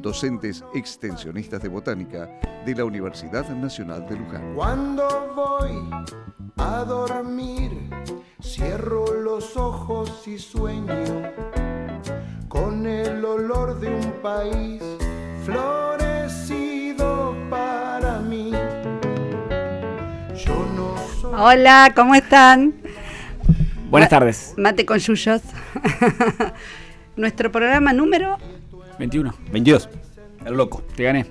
docentes extensionistas de botánica de la Universidad Nacional de Luján. Cuando voy a dormir, cierro los ojos y sueño con el olor de un país florecido para mí. Yo no soy Hola, ¿cómo están? Buenas tardes. Mate con Yuyos. Nuestro programa número. 21. 22. El loco. Te gané.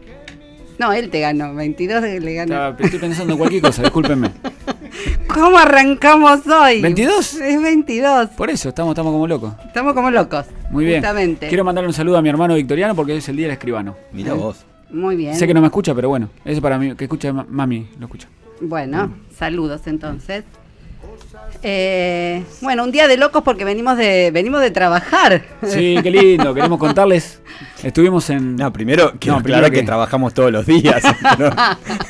No, él te ganó. 22 le ganó. Estaba- estoy pensando en cualquier cosa, discúlpenme. ¿Cómo arrancamos hoy? ¿22? Es 22. Por eso, estamos, estamos como locos. Estamos como locos. Muy bien. Justamente. Quiero mandarle un saludo a mi hermano Victoriano porque es el día del escribano. Mira vos. Muy bien. Sé que no me escucha, pero bueno, eso para mí, que escucha ma- mami, lo escucha. Bueno, saludos entonces. Eh, bueno, un día de locos porque venimos de venimos de trabajar. Sí, qué lindo, queremos contarles. Estuvimos en. No, primero quiero No, primero que... que- trabajamos todos los días. ¿no?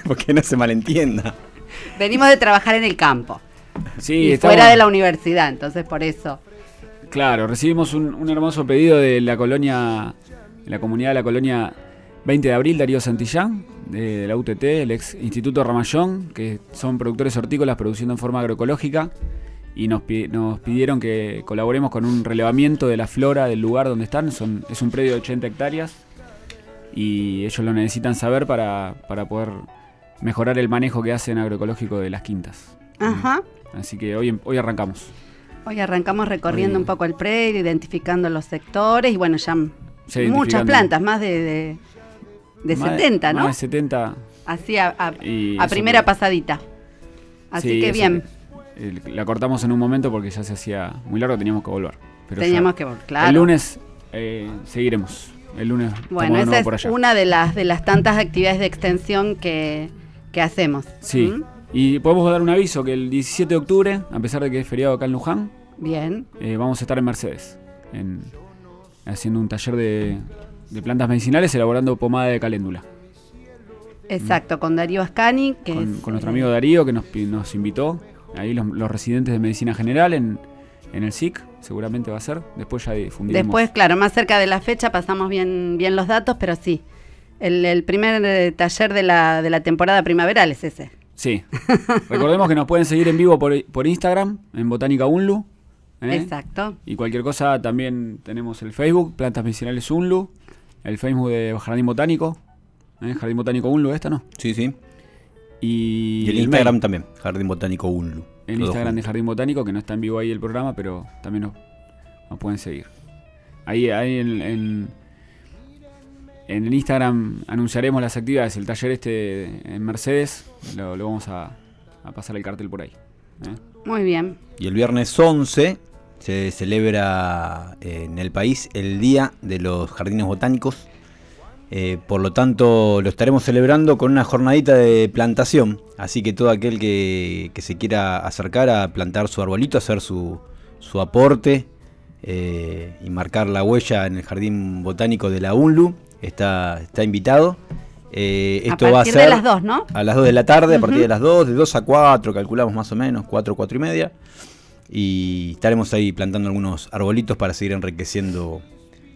Porque no se malentienda. venimos de trabajar en el campo. Sí, y estamos- fuera de la universidad, entonces por eso. Claro, recibimos un, un hermoso pedido de la colonia, de la comunidad de la colonia 20 de abril, Darío Santillán, de, de la UTT, el ex Instituto Ramallón, que son productores hortícolas produciendo en forma agroecológica, y nos, pi- nos pidieron que colaboremos con un relevamiento de la flora del lugar donde están. Son, es un predio de 80 hectáreas y ellos lo necesitan saber para, para poder mejorar el manejo que hacen agroecológico de las quintas. Ajá. Así que hoy, hoy arrancamos. Hoy arrancamos recorriendo Hoy- un poco el predio, identificando los sectores y bueno, ya muchas plantas, más de, de, de Más 70, ¿no? Más de 70 Así a, primera que- pasadita. Así Sí, que bien, que- el- la cortamos en un momento porque ya se hacía muy largo, teníamos que volver. Pero ya- teníamos que volver, claro. El lunes eh, seguiremos. El lunes bueno, esa es por allá. una de las, de las tantas actividades de extensión que, que hacemos. Sí. ¿Mm? Y podemos dar un aviso que el 17 de octubre, a pesar de que es feriado acá en Luján, Bien, eh, vamos a estar en Mercedes, en- haciendo un taller de, de plantas medicinales elaborando pomada de caléndula. exacto, con Darío Ascani, que Con, es, con nuestro eh, amigo Darío que nos, nos invitó, ahí los, los residentes de medicina general en, en el SIC, seguramente va a ser. Después ya difundiremos. Después, claro, más cerca de la fecha pasamos bien, bien los datos, pero sí. El, el primer eh, taller de la, de la temporada primaveral es ese. Sí. Recordemos que nos pueden seguir en vivo por, por Instagram, en Botánica Unlu. ¿eh? Exacto. Y cualquier cosa también tenemos el Facebook, Plantas Medicinales Unlu, el Facebook de Jardín Botánico, ¿eh? Jardín Botánico Unlu, esta, ¿no? Sí, sí. Y, Y el el Instagram mail, también. Jardín Botánico Unlu. el Instagram de. Jardín Botánico, que no está en vivo ahí el programa, pero también nos, nos pueden seguir. Ahí, ahí en, en, en el Instagram anunciaremos las actividades. El taller este en Mercedes, lo, lo vamos a, a pasar el cartel por ahí. ¿eh? Muy bien. Y el viernes 11 se celebra eh, en el país el Día de los Jardines Botánicos. Eh, por lo tanto, lo estaremos celebrando con una jornadita de plantación. Así que todo aquel que, que se quiera acercar a plantar su arbolito, hacer su, su aporte eh, y marcar la huella en el Jardín Botánico de la UNLU, está, está invitado. Eh, esto a va a partir ser de las dos, ¿no? a las 2 de la tarde, a partir de las 2, de 2 a 4, calculamos más o menos, 4, 4 y media. Y estaremos ahí plantando algunos arbolitos para seguir enriqueciendo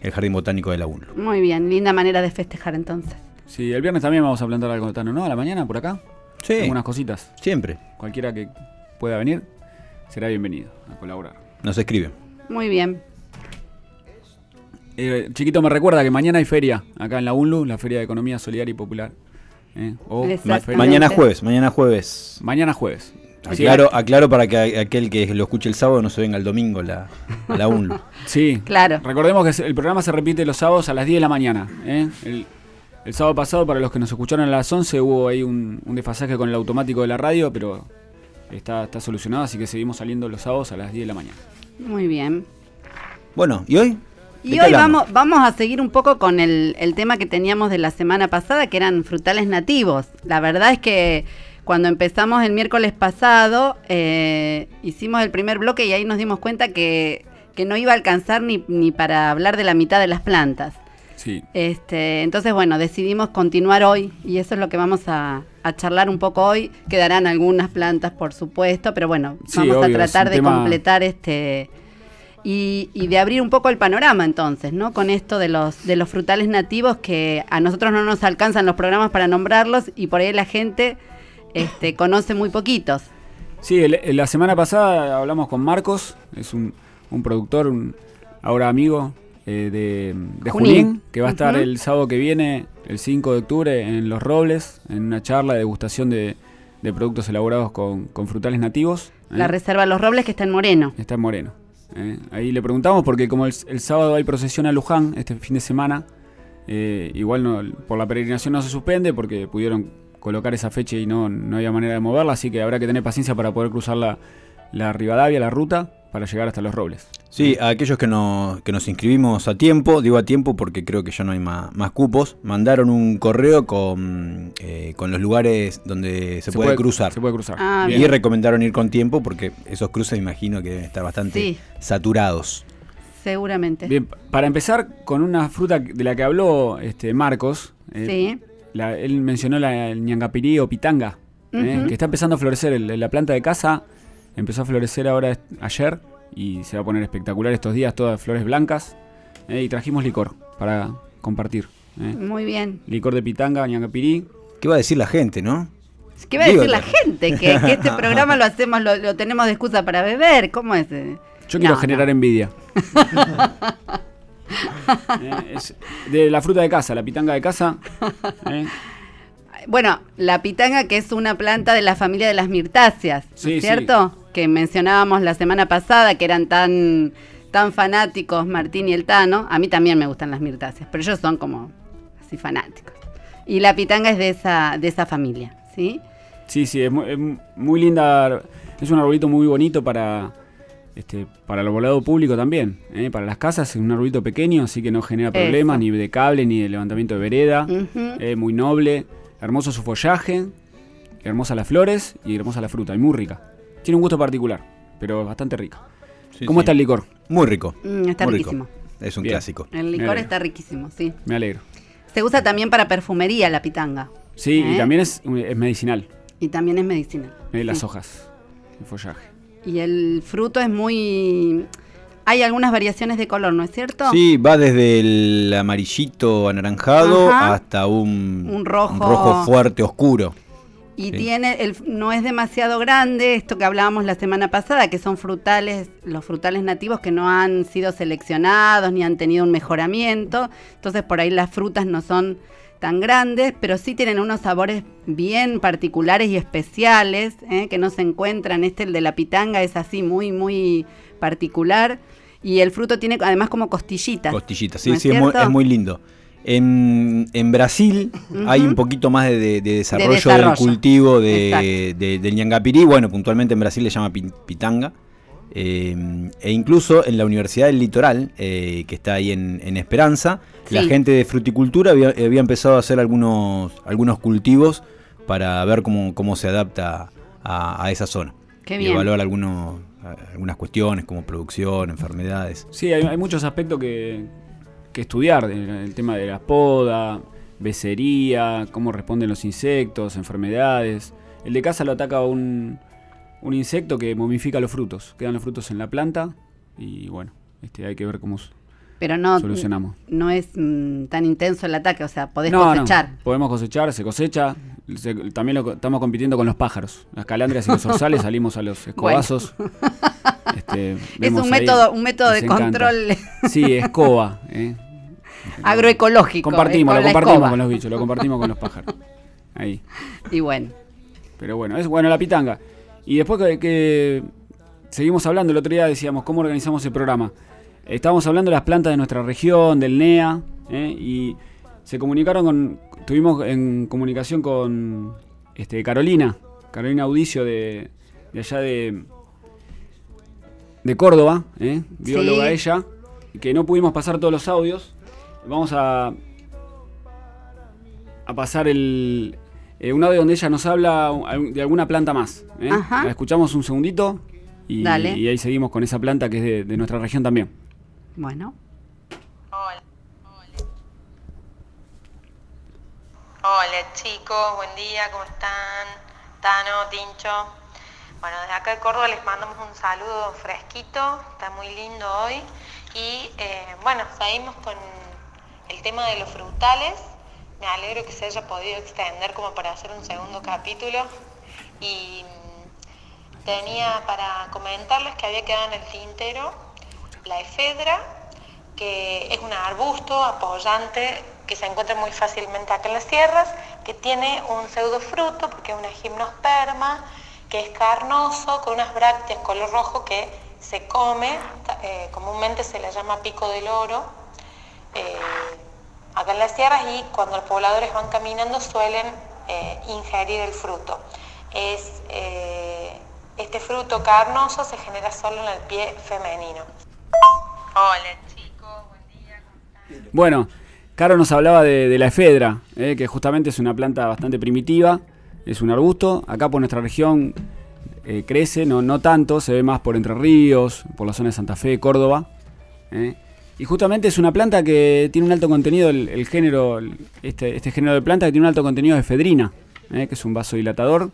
el jardín botánico de la UNLU. Muy bien, linda manera de festejar entonces. Sí, el viernes también vamos a plantar algo Tano, ¿no? A la mañana por acá. Sí, Algunas cositas. siempre. Cualquiera que pueda venir será bienvenido a colaborar. Nos escriben. Muy bien. Eh, chiquito me recuerda que mañana hay feria acá en la UNLU, la Feria de Economía Solidaria y Popular. ¿eh? O Mañana jueves, mañana jueves. Mañana jueves. Aclaro, aclaro para que aquel que lo escuche el sábado no se venga el domingo la, a la UNLU. Sí, Claro. Recordemos que el programa se repite los sábados a las 10 de la mañana. ¿eh? El, el sábado pasado, para los que nos escucharon a las 11, hubo ahí un, un desfasaje con el automático de la radio, pero está, está solucionado, así que seguimos saliendo los sábados a las 10 de la mañana. Muy bien. Bueno, ¿y hoy? Y ¿De qué hoy hablamos? vamos, vamos a seguir un poco con el, el tema que teníamos de la semana pasada, que eran frutales nativos. La verdad es que cuando empezamos el miércoles pasado, eh, hicimos el primer bloque y ahí nos dimos cuenta que, que no iba a alcanzar ni, ni para hablar de la mitad de las plantas. Sí. Este, entonces, bueno, decidimos continuar hoy y eso es lo que vamos a, a charlar un poco hoy. Quedarán algunas plantas, por supuesto, pero bueno, Sí, vamos obvio, a tratar de tema- completar este y, y de abrir un poco el panorama entonces, ¿no? Con esto de los de los frutales nativos que a nosotros no nos alcanzan los programas para nombrarlos y por ahí la gente este, conoce muy poquitos. Sí, el- el- la semana pasada hablamos con Marcos, es un, un productor, un ahora amigo eh, de, de Junín. Junín, que va a estar el sábado que viene, el 5 de octubre, en Los Robles, en una charla de degustación de, de productos elaborados con, con frutales nativos. ¿eh? La Reserva Los Robles que está en Moreno. Está en Moreno. ¿eh? Ahí le preguntamos porque como el, el sábado hay procesión a Luján, este fin de semana, eh, igual no, por la peregrinación no se suspende porque pudieron colocar esa fecha y no, no había manera de moverla, así que habrá que tener paciencia para poder cruzar la, la Rivadavia, la ruta, para llegar hasta Los Robles. Sí, a aquellos que, no, que nos inscribimos a tiempo, digo a tiempo porque creo que ya no hay más, más cupos, mandaron un correo con, eh, con los lugares donde se, puede, cruzar. Se puede cruzar. Ah, y recomendaron ir con tiempo porque esos cruces imagino que deben estar bastante Sí. saturados. Seguramente. Bien, para empezar con una fruta de la que habló este Marcos, eh, Sí. La- él mencionó la, el ñangapirí o pitanga, eh, que está empezando a florecer. El- la planta de casa empezó a florecer ahora ayer y se va a poner espectacular estos días, todas flores blancas. eh, y trajimos licor para compartir. eh. Muy bien. Licor de pitanga, ñangapirí. ¿Qué va a decir la gente, no? ¿Qué va a decir la gente? Que, que este programa lo hacemos, lo, lo tenemos de excusa para beber. ¿Cómo es? Yo quiero No, generar no. envidia. Eh, es de la fruta de casa, la pitanga de casa. eh, Bueno, la pitanga, que es una planta de la familia de las mirtáceas, ¿no Sí, es cierto? Que mencionábamos la semana pasada, que eran tan, tan fanáticos Martín y el Tano. A mí también me gustan las mirtáceas, pero ellos son como así fanáticos. Y la pitanga es de esa, de esa familia, ¿sí? Sí, sí, es muy, es muy linda. Es un arbolito muy bonito para este para el volado público también. ¿eh? Para las casas es un arbolito pequeño, así que no genera problemas Eso. ni de cable ni de levantamiento de vereda. Es muy noble, hermoso su follaje, hermosas las flores y hermosa la fruta, y muy rica. Tiene un gusto particular, pero bastante rica. Sí, ¿Cómo sí. está el licor? Muy rico. Mm, está muy rico. riquísimo. Es un Bien. clásico. El licor está riquísimo, sí. Me alegro. Se usa también para perfumería la pitanga. Sí, ¿Eh? y también es, es medicinal, Y también es medicinal. eh, las Sí. hojas, el follaje. Y el fruto es muy... Hay algunas variaciones de color, ¿no es cierto? Sí, va desde el amarillito anaranjado Ajá. hasta un, Un rojo- rojo fuerte, oscuro. Y Sí. tiene, el, no es demasiado grande, esto que hablábamos la semana pasada, que son frutales, los frutales nativos que no han sido seleccionados ni han tenido un mejoramiento. Entonces por ahí las frutas no son tan grandes, pero sí tienen unos sabores bien particulares y especiales, ¿eh? que no se encuentran. Este, el de la pitanga, es así muy, muy particular. Y el fruto tiene además como costillitas. Costillitas, ¿no sí, sí, es muy, es muy lindo. En, en Brasil hay un poquito más de, de- de desarrollo, desarrollo. del cultivo del ñangapirí. Bueno, puntualmente en Brasil le llama pi- pitanga. Eh, e incluso en la Universidad del Litoral, eh, que está ahí en, en Esperanza, la gente de fruticultura había, había empezado a hacer algunos, algunos cultivos para ver cómo, cómo se adapta a, a esa zona. Qué y bien. evaluar algunos, algunas cuestiones como producción, enfermedades. Sí, hay, hay muchos aspectos que, que estudiar. El, el tema de la poda, becería, cómo responden los insectos, enfermedades. El de casa lo ataca un, un insecto que momifica los frutos. Quedan los frutos en la planta y bueno, este, hay que ver cómo Pero no, solucionamos. no es mm, tan intenso el ataque, o sea, podés No, no, cosechar. podemos cosechar, se cosecha. se- también lo, estamos compitiendo con los pájaros. Las calandrias y los zorzales salimos a los escobazos. Este, Es un ahí, método, un método de encanta. control Sí, escoba. ¿eh? agroecológico. Compartimos, eh, lo compartimos escoba. con los bichos, lo compartimos con los pájaros. Ahí. Y bueno, Pero bueno, es bueno la pitanga. Y después que, que seguimos hablando, el otro día decíamos cómo organizamos el programa. Estábamos hablando de las plantas de nuestra región, del NEA, ¿eh? y se comunicaron con. Estuvimos en comunicación con este, Carolina, Carolina Audicio de, de allá de. de Córdoba, ¿eh? bióloga Sí. ella. que no pudimos pasar todos los audios, vamos a, a pasar el, eh, un audio donde ella nos habla de alguna planta más. ¿eh? Ajá. La escuchamos un segundito y, Dale. y ahí seguimos con esa planta que es de, de nuestra región también. Bueno. Hola. Hola chicos, buen día, ¿cómo están? Tano, Tincho. Bueno, desde acá de Córdoba les mandamos un saludo fresquito, está muy lindo hoy. Y eh, bueno, seguimos con el tema de los frutales. Me alegro que se haya podido extender como para hacer un segundo capítulo. Y mm, tenía para comentarles que había quedado en el tintero la efedra, que es un arbusto apoyante que se encuentra muy fácilmente acá en las sierras, que tiene un pseudofruto, porque es una gimnosperma, que es carnoso, con unas brácteas color rojo que se come, eh, comúnmente se le llama pico del oro, eh, acá en las sierras y cuando los pobladores van caminando suelen eh, ingerir el fruto. Es, eh, este fruto carnoso se genera solo en el pie femenino. Hola chicos, buen día, ¿cómo están? Bueno, Caro nos hablaba de, de la efedra, eh, que justamente es una planta bastante primitiva, es un arbusto. Acá por nuestra región eh, crece, no, no tanto, se ve más por Entre Ríos, por la zona de Santa Fe, Córdoba. Y justamente es una planta que tiene un alto contenido, el, el género, el- este, este género de planta que tiene un alto contenido de efedrina, eh, que es un vasodilatador.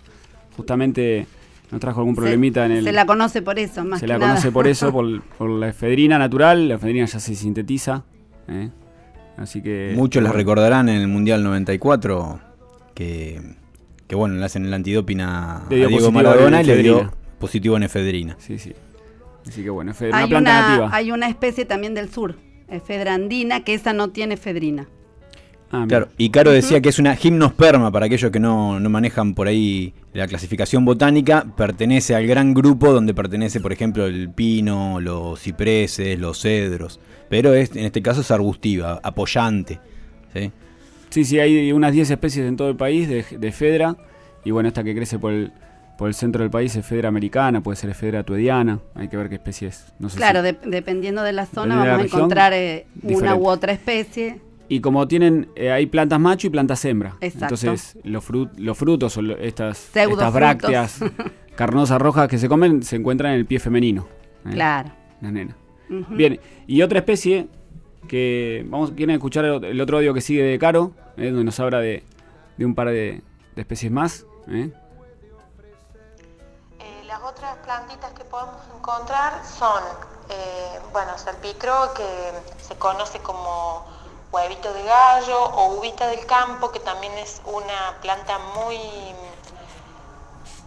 Justamente nos trajo algún problemita se, en el... se la conoce por eso, más Se que la nada. conoce por eso, por, por la efedrina natural. La efedrina ya se sintetiza. ¿eh? Así que. Muchos las recordarán en el Mundial 94 que, que bueno, le hacen el antidoping a, Diego Maradona y le dio positivo en efedrina. Sí, sí. Así que bueno, efedrina, una Hay planta una, nativa. hay una especie también del sur, efedra andina, que esa no tiene efedrina. Ah. Claro, y Caro decía que es una gimnosperma, para aquellos que no, no manejan por ahí la clasificación botánica, pertenece al gran grupo donde pertenece, por ejemplo, el pino, los cipreses, los cedros, pero es, en este caso es arbustiva, apoyante. ¿sí? Sí, sí, hay unas 10 especies en todo el país de, de efedra. Y bueno, esta que crece por el, por el centro del país es efedra americana, puede ser efedra tuediana. Hay que ver qué especie es. No sé Claro, si- de- dependiendo de la zona la vamos a encontrar eh, una u otra especie. Y como tienen, eh, hay plantas macho y plantas hembra. Exacto. Entonces, los, fru- los frutos o lo- estas, estas brácteas carnosas rojas que se comen se encuentran en el pie femenino. ¿eh? Claro. La nena. Bien, y otra especie que vamos quieren escuchar el, el otro audio que sigue de Caro, donde nos habla de, de un par de, de especies más. ¿eh? Otras plantitas que podemos encontrar son, eh, bueno, salpicro, que se conoce como huevito de gallo, o uvita del campo, que también es una planta muy,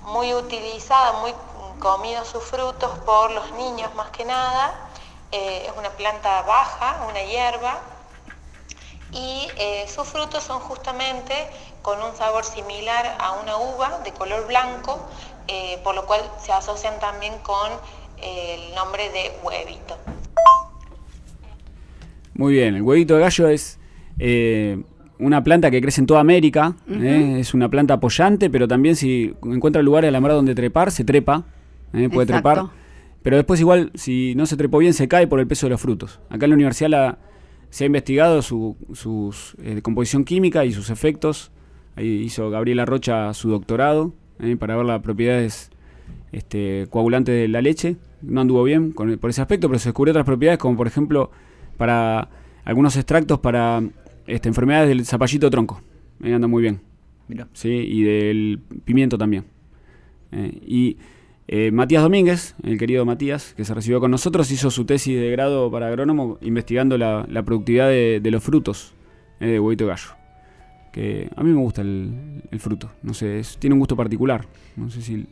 muy utilizada, muy comidos sus frutos por los niños más que nada. Eh, es una planta baja, una hierba, y eh, sus frutos son justamente con un sabor similar a una uva de color blanco, eh, por lo cual se asocian también con eh, el nombre de huevito. Muy bien, el huevito de gallo es eh, una planta que crece en toda América. ¿eh? Es una planta apoyante, pero también si encuentra lugares a la mar donde trepar, se trepa. ¿eh? Puede Exacto. trepar. Pero después igual, si no se trepó bien, se cae por el peso de los frutos. Acá en la universidad la- se ha investigado su sus, eh, composición química y sus efectos. Ahí hizo Gabriela Rocha su doctorado ¿eh? para ver las propiedades este, coagulantes de la leche. No anduvo bien con, por ese aspecto, pero se descubrió otras propiedades, como por ejemplo para algunos extractos para este, enfermedades del zapallito tronco. Eh, anda muy bien. Mira. ¿sí? y del pimiento también. Eh, y eh, Matías Domínguez, el querido Matías, que se recibió con nosotros, hizo su tesis de grado para agrónomo investigando la, la productividad de, de los frutos eh, de huevito gallo. Que a mí me gusta el, el fruto, no sé, es- tiene un gusto particular. No sé si.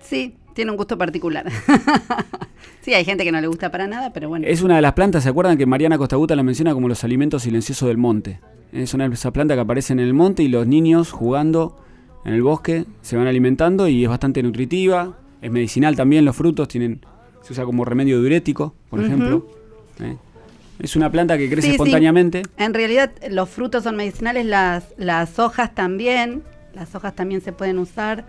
Sí, tiene un gusto particular. sí, hay gente que no le gusta para nada, pero bueno. Es una de las plantas, ¿se acuerdan que Mariana Costaguta la menciona como los alimentos silenciosos del monte? Es una de esas plantas que aparecen en el monte y los niños jugando en el bosque se van alimentando y es bastante nutritiva, es medicinal también, los frutos tienen se usa como remedio diurético, por ejemplo. ¿eh? Es una planta que crece Sí, sí. espontáneamente. En realidad los frutos son medicinales, las, las hojas también, las hojas también se pueden usar.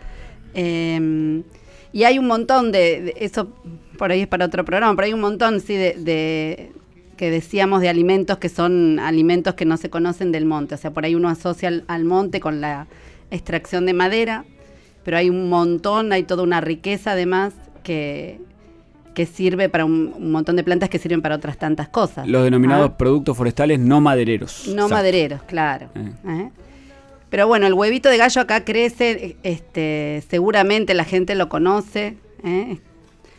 eh, y hay un montón de, de- eso por ahí es para otro programa, pero hay un montón sí de, de- que decíamos de alimentos que son alimentos que no se conocen del monte. O sea, por ahí uno asocia al, al monte con la extracción de madera, pero hay un montón, hay toda una riqueza además que, que sirve para un, un montón de plantas que sirven para otras tantas cosas. Los denominados Ah, productos forestales no madereros. no Exacto. madereros, claro. Eh. ¿eh? Pero bueno, el huevito de gallo acá crece, este, seguramente la gente lo conoce, ¿eh?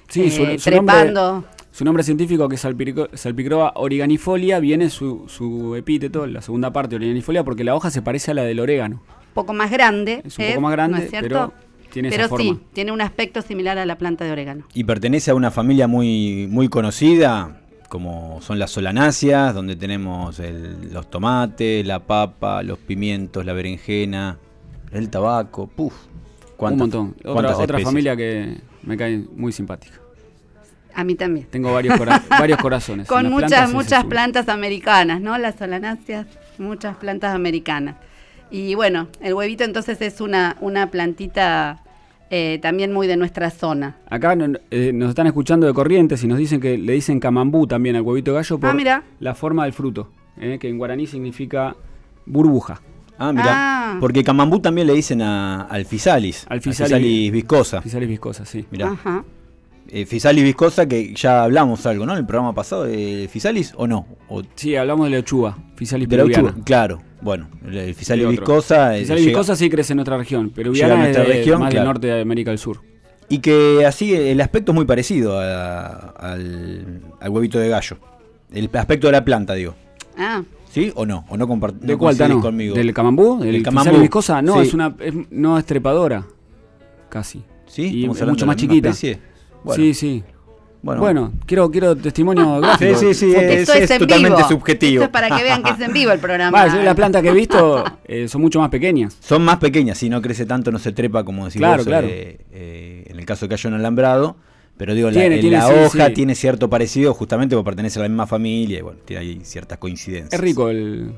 Sí, su, su nombre, trepando. su nombre científico que es Salpicro- Salpicroa origanifolia viene su, su epíteto, la segunda parte origanifolia, porque la hoja se parece a la del orégano. poco más grande. Es un poco más grande, ¿no es cierto? pero tiene esa Pero forma. sí, tiene un aspecto similar a la planta de orégano. Y pertenece a una familia muy, muy conocida, como son las solanáceas, donde tenemos el- los tomates, la papa, los pimientos, la berenjena, el tabaco, puf. Un ¿Cuántas- montón. Otra, otra familia que me cae muy simpática. A mí también. Tengo varios, cora- varios corazones. Con muchas, plantas muchas plantas americanas, ¿no? Las solanáceas, muchas plantas americanas. Y bueno, el huevito entonces es una, una plantita eh, también muy de nuestra zona. Acá no- eh, nos están escuchando de Corrientes y nos dicen que le dicen camambú también al huevito gallo por Ah, mira. la forma del fruto, eh, que en guaraní significa burbuja. Ah, mira. Ah. Porque camambú también le dicen a- al fisalis. Al al Physalis- viscosa. Fisalis viscosa, sí. Mirá. Ajá. Eh, fisalis viscosa, que ya hablamos algo, ¿no? En el programa pasado de fisalis o no. O Sí, hablamos de la lechuga, Fisalis de la peruviana. uchuva. Claro. Bueno, el, el fisalis viscosa. eh, Fisalis llega- viscosa sí crece en nuestra región, peruviana es nuestra de- región, más claro. del norte de América del Sur. Y que así el aspecto es muy parecido a- al, al huevito de gallo. El aspecto de la planta, digo. Ah, ¿Sí o no? ¿O no compart- ¿De no Tano? conmigo? ¿Del camambú? ¿Del Fisalis camambú. viscosa? No, Sí. es una es- no es trepadora, casi. ¿Sí? Y ¿Estamos es mucho la más chiquita. especie? Bueno, Sí, sí. bueno. Bueno, quiero, quiero testimonio gráfico. Sí, sí, sí, es- esto es, en totalmente vivo. subjetivo. Esto es para que vean que es en vivo el programa. Va, yo la planta que he visto eh, son mucho más pequeñas. Son más pequeñas, si no crece tanto, no se trepa como decís Claro, vos, claro. eh, eh, en el caso de que haya un alambrado. Pero digo, la- Tiene, en tiene, la sí, hoja sí. tiene cierto parecido justamente porque pertenece a la misma familia y bueno, tiene ahí ciertas coincidencias. Es rico el,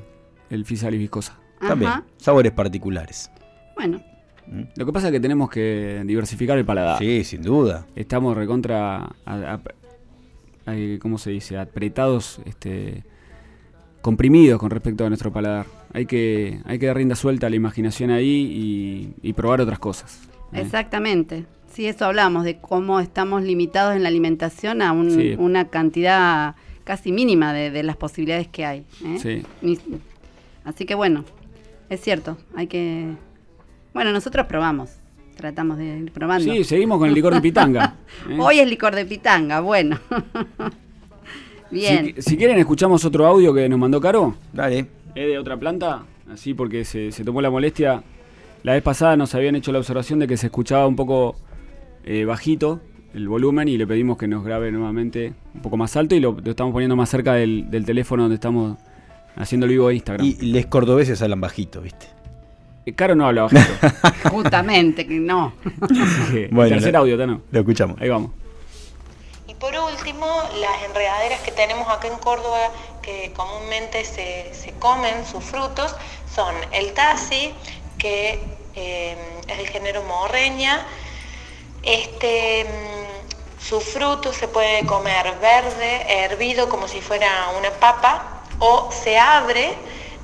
el Fisalis viscosa. También, Ajá. sabores particulares. Bueno, Lo que pasa es que tenemos que diversificar el paladar. Sí, sin duda. Estamos recontra, a- a- a- ¿cómo se dice? Apretados, este, comprimidos con respecto a nuestro paladar. Hay que, hay que dar rienda suelta a la imaginación ahí y, y probar otras cosas. ¿eh? exactamente. Sí, eso hablamos, de cómo estamos limitados en la alimentación a un- Sí. una cantidad casi mínima de, de las posibilidades que hay. ¿eh? Sí. Así que bueno, es cierto, hay que... Bueno, nosotros probamos, tratamos de ir probando. Sí, seguimos con el licor de pitanga. ¿eh? Hoy es licor de pitanga, bueno. Bien. Si, si quieren, escuchamos otro audio que nos mandó Caro. Dale. Es de otra planta, así porque se, se tomó la molestia. La vez pasada nos habían hecho la observación de que se escuchaba un poco eh, bajito el volumen y le pedimos que nos grabe nuevamente un poco más alto y lo, lo estamos poniendo más cerca del, del teléfono donde estamos haciendo el vivo de Instagram. Y les cordobeses hablan bajito, ¿viste? Caro no habla bajito. Justamente, que no. Bueno, tercer audio, Tano. Lo escuchamos. Ahí vamos. Y por último, las enredaderas que tenemos acá en Córdoba, que comúnmente se, se comen sus frutos, son el tasi, que eh, es del género morreña. Este, mm, su fruto se puede comer verde, hervido como si fuera una papa, o se abre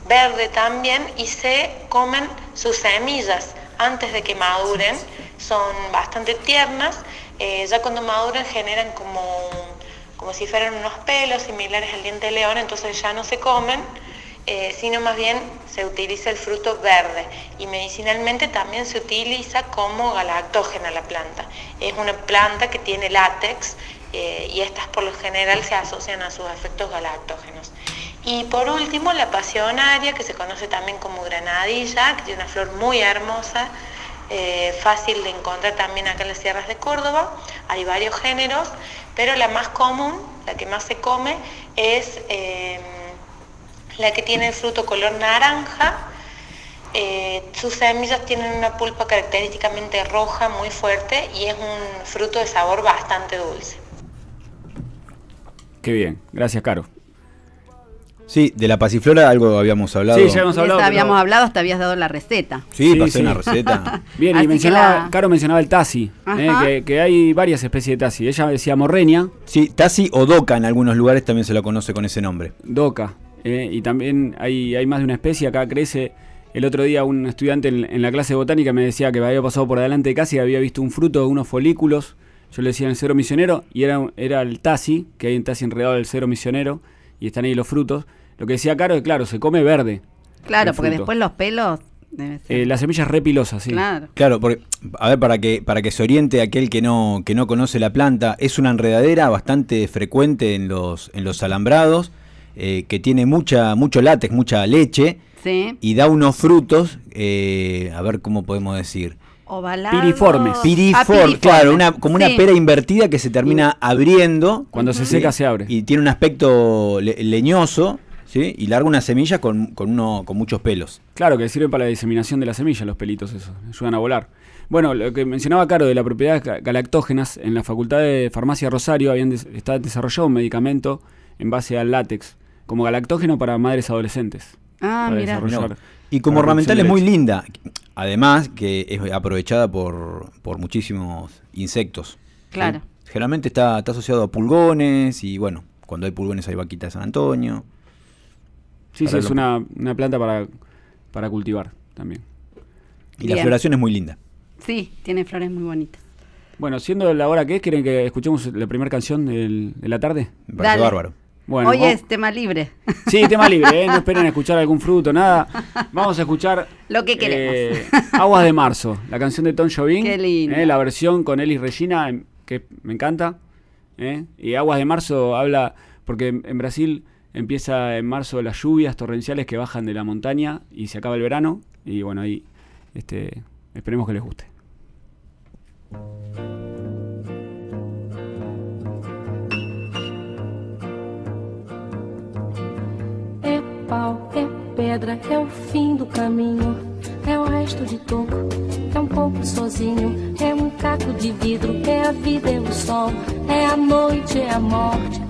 verde también y se comen sus semillas antes de que maduren. Son bastante tiernas, eh, ya cuando maduran generan como, como si fueran unos pelos similares al diente de león, entonces ya no se comen, eh, sino más bien se utiliza el fruto verde. Y medicinalmente también se utiliza como galactógena la planta. Es una planta que tiene látex eh, y estas por lo general se asocian a sus efectos galactógenos. Y por último, la pasionaria, que se conoce también como granadilla, que tiene una flor muy hermosa, eh, fácil de encontrar también acá en las sierras de Córdoba. Hay varios géneros, pero la más común, la que más se come, es eh, la que tiene el fruto color naranja. Eh, sus semillas tienen una pulpa característicamente roja, muy fuerte, y es un fruto de sabor bastante dulce. Qué bien. Gracias, Caro. Sí, de la pasiflora algo habíamos hablado. Sí, ya hemos De hablado. pero- habíamos hablado, hasta habías dado la receta. Sí, Sí, pasé sí. una receta. Bien, Así y mencionaba, la- Caro mencionaba el Tassi, eh, que, que hay varias especies de Tassi. Ella decía morreña, Sí, Tassi o Doca en algunos lugares también se lo conoce con ese nombre. doca, eh, y también hay, hay más de una especie. Acá crece. El otro día un estudiante en, en la clase de botánica me decía que había pasado por delante de casa y había visto un fruto de unos folículos. Yo le decía en el cero misionero y era, era el Tassi, que hay un Tassi enredado del cero misionero y están ahí los frutos. Lo que decía Caro es claro, se come verde. Claro, porque fruto. después los pelos. Eh, la semilla es repilosa, sí. Claro. Claro, porque, a ver, para que, para que se oriente aquel que no, que no conoce la planta, es una enredadera bastante frecuente en los, en los alambrados, eh, que tiene mucha, mucho látex, mucha leche, Sí. y da unos frutos, eh, a ver cómo podemos decir. Ovalados. Piriformes. Pirifor, Ah, piriformes. claro, una, como una pera invertida que se termina abriendo. Cuando se seca se abre. Y tiene un aspecto le- leñoso, ¿sí? Y larga una semilla con, con, uno, con muchos pelos. Claro, que sirven para la diseminación de la semilla, los pelitos esos, ayudan a volar. Bueno, lo que mencionaba Caro de las propiedades ga- galactógenas, en la Facultad de Farmacia Rosario habían des- está desarrollado un medicamento en base al látex, como galactógeno para madres adolescentes. Ah, para mira. No. Y como ornamental es muy linda. Además que es aprovechada por, por muchísimos insectos. ¿sí? Claro. Generalmente está, está asociado a pulgones y bueno, cuando hay pulgones hay vaquita de San Antonio. Sí, sí, es lo- una, una planta para, para cultivar también. Y la floración es muy linda. Sí, tiene flores muy bonitas. Bueno, siendo la hora que es, ¿quieren que escuchemos la primera canción del- de la tarde? Me parece Dale. bárbaro. Bueno, Hoy vamos- es tema libre. Sí, tema libre, ¿eh? no esperen a escuchar algún fruto, nada. Vamos a escuchar Lo que queremos. eh, Aguas de Marzo, la canción de Tom Jobim. Qué lindo. eh, la versión con Elis Regina, em, que me encanta. eh, Y Aguas de Marzo habla, porque en Brasil empieza en marzo las lluvias torrenciales que bajan de la montaña y se acaba el verano. Y bueno, ahí este, esperemos que les guste. É pau, é pedra, é o fim do caminho. É o resto de toco, é um pouco sozinho. É um caco de vidro, é a vida, é o sol. É a noite, é a morte,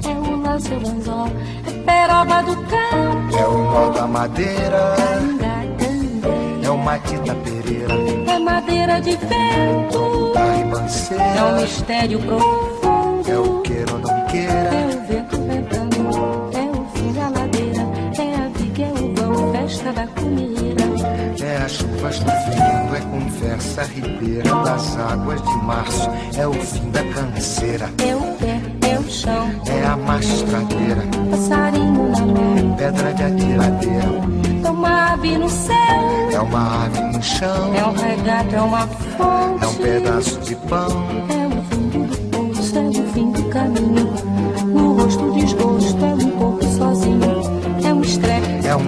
é o anzol. É peroba do campo, É o nó da madeira, cangacangue. é o Matita Pereira, É madeira de vento, da é um ribanceira, mistério profundo. é o queira ou não É queira, o vento ventando, é o fim da ladeira, é a viga, é o vão, festa da comida. é as chuvas do frio, é conversa ribeira. Das águas de março, é o fim da canseira, É o pé, é chão, é a mastradeira, passarinho na mão. pedra de atiradeira, É uma ave no céu, é uma ave no chão, é um regato, é uma fonte. é um pedaço de pão, É o fim do poço, é o fim do caminho. No rosto desgosto, é um pouco sozinho. É um estrepe, é um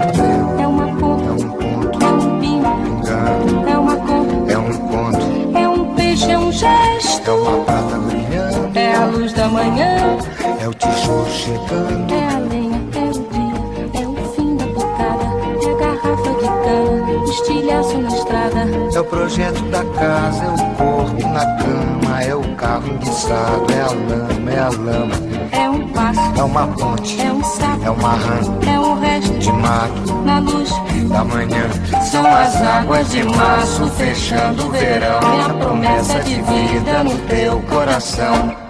é o tijolo chegando. é a lenha, é o dia, é o fim da tocada. É a garrafa de cana, estilhaço na estrada. É o projeto da casa, é o corpo na cama, é o carro enguiçado, é a lama, é a lama, É um passo, é uma ponte, é um sapo, é uma rã é um resto de mato na luz. da manhã. São as águas de março fechando o verão. É a promessa de vida no teu coração.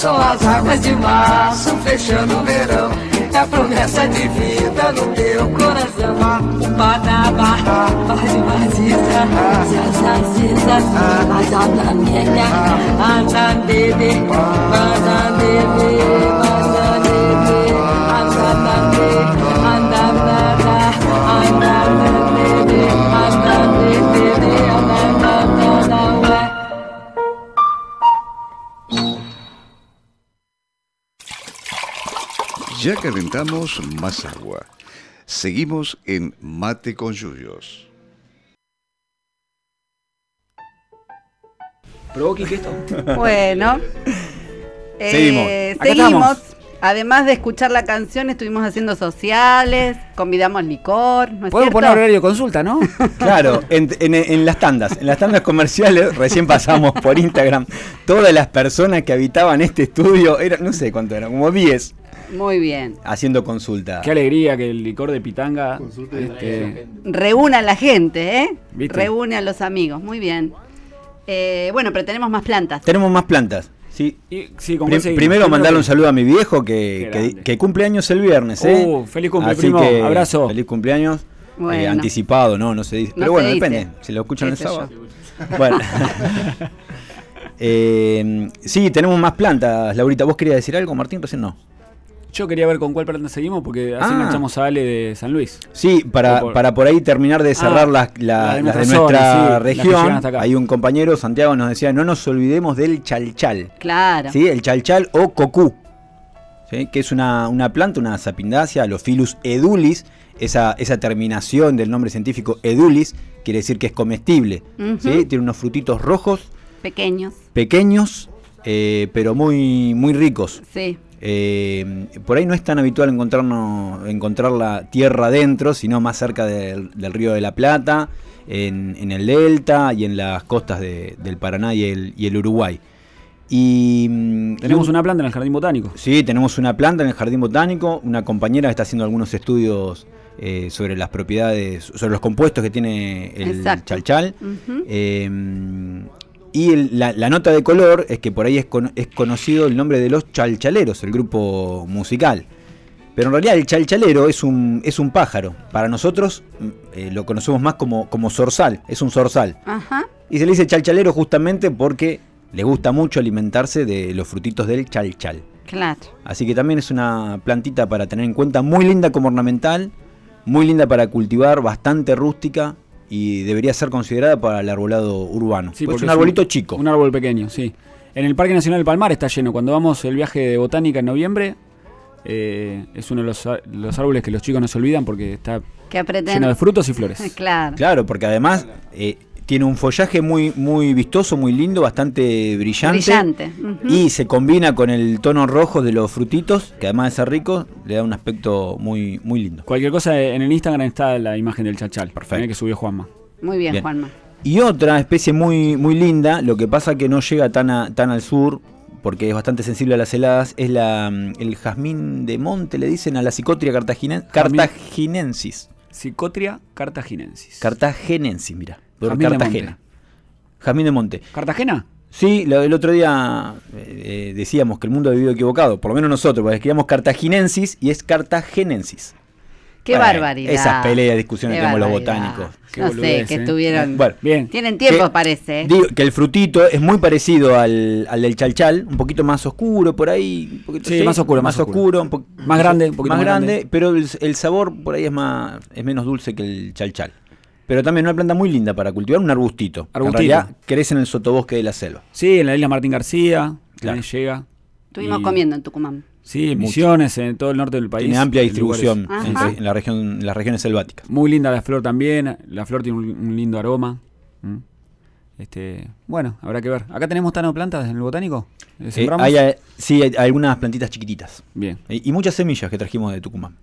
São as águas de março fechando o verão. É a promessa de vida no teu coração. Badaba, faz maziza Zazaziza, azada minha Anda bebê, anda bebê, anda bebê Anda bebê, anda calentamos más agua. Seguimos en Mate con Yuyos. ¿Provoqui qué esto? Bueno, eh, Seguimos. Acá seguimos. estamos. Además de escuchar la canción, estuvimos haciendo sociales, convidamos licor, ¿no es Podemos cierto? poner horario de consulta, ¿no? Claro, en, en- en las tandas, en las tandas comerciales, recién pasamos por Instagram, todas las personas que habitaban este estudio, era, no sé cuánto eran, como 10, Muy bien. haciendo consulta. Qué alegría que el licor de pitanga este, Reúne a la gente, ¿eh? ¿Viste? Reúne a los amigos, muy bien. Eh, bueno, pero tenemos más plantas. Tenemos más plantas. Sí. y- sí, primero mandarle un saludo a mi viejo que, que, cumple años el viernes. ¿eh? Uh, feliz cumple, Así primo. que, Abrazo. Feliz cumpleaños. Bueno. Eh, anticipado, no, no se dice. No Pero bueno, dice. depende. Si lo escuchan el sábado. Bueno. Eh, sí, tenemos más plantas. Laurita, ¿vos querías decir algo, Martín? Recién no. Yo quería ver con cuál planta seguimos porque así Ah. enganchamos a Ale de San Luis. Sí, para, por- para por ahí terminar de cerrar Ah, las, la- las de las de nuestra zona, región. hasta acá. Hay un compañero, Santiago, nos decía, no nos olvidemos del chalchal. Claro. ¿sí? El chalchal o cocú, ¿sí? que es una, una planta, una sapindacia, Lophilus edulis, esa, esa terminación del nombre científico edulis, quiere decir que es comestible. ¿sí? Tiene unos frutitos rojos, Pequeños, pequeños, eh, pero muy, muy ricos. sí. Eh, por ahí no es tan habitual encontrarnos, encontrar la tierra adentro, sino más cerca del, del río de la Plata, en, en el delta y en las costas de- del Paraná y el, y el Uruguay. Y mm, Tenemos y- una planta en el jardín botánico. Sí, tenemos una planta en el jardín botánico, una compañera está haciendo algunos estudios eh, sobre las propiedades, sobre los compuestos que tiene el Exacto. chalchal. Eh, y el- la, la nota de color es que por ahí es, con- es conocido el nombre de los chalchaleros, el grupo musical. Pero en realidad el chalchalero es un, es un pájaro. Para nosotros mm, eh, lo conocemos más como, como zorzal, es un zorzal. Ajá. Y se le dice chalchalero justamente porque le gusta mucho alimentarse de los frutitos del chalchal. Claro. Así que también es una plantita para tener en cuenta, muy linda como ornamental, muy linda para cultivar, bastante rústica y debería ser considerada para el arbolado urbano. Sí, Pues porque es un es arbolito chico. Un árbol pequeño, sí. En el Parque Nacional del Palmar está lleno. Cuando vamos el viaje de botánica en noviembre, eh, es uno de los, los árboles que los chicos no se olvidan porque está lleno de frutos y flores. Claro. Claro, porque además eh, tiene un follaje muy, muy vistoso, muy lindo, bastante brillante. Brillante. Y se combina con el tono rojo de los frutitos, que además de ser rico, le da un aspecto muy, muy lindo. Cualquier cosa, en el Instagram está la imagen del chachal. Perfecto. eh, que subió Juanma. Muy bien, Bien. Juanma. Y otra especie muy, muy linda, lo que pasa que no llega tan, a- tan al sur, porque es bastante sensible a las heladas, es la, mm, el jazmín de monte, le dicen a la psicotria cartaginen- cartaginensis. Psicotria cartaginensis. Cartagenensis, mira, por Cartagena. Jazmín de monte. ¿Cartagena? Sí, lo- el otro día eh, eh, decíamos que el mundo ha vivido equivocado, por lo menos nosotros, porque escribíamos cartaginensis y es cartagenensis. Qué Bueno, barbaridad. esas peleas, discusiones que tenemos los botánicos. Qué No sé, que eh. estuvieron. Bueno, Bien. Tienen tiempo, Que- parece. Digo que el frutito es muy parecido al, al del chalchal, un poquito más oscuro por ahí. un poquito- Sí, más oscuro, más más oscuro. un Más grande, un poquito más más grande, grande. pero el, el sabor por ahí es más es menos dulce que el chalchal. Pero también una planta muy linda para cultivar, un arbustito. que En Arbustito. realidad crece en el sotobosque de la selva. Sí, en la isla Martín García. Claro. también llega. Estuvimos Y- comiendo en Tucumán. Sí, en Misiones, en todo el norte del país. Tiene amplia distribución en, la región, en las regiones selváticas. Muy linda la flor también. La flor tiene un, un lindo aroma. ¿Mm? Este, bueno, habrá que ver. Acá tenemos tano plantas en el botánico. ¿Le Eh, hay, eh, sí, hay algunas plantitas chiquititas. Bien, Eh, y muchas semillas que trajimos de Tucumán.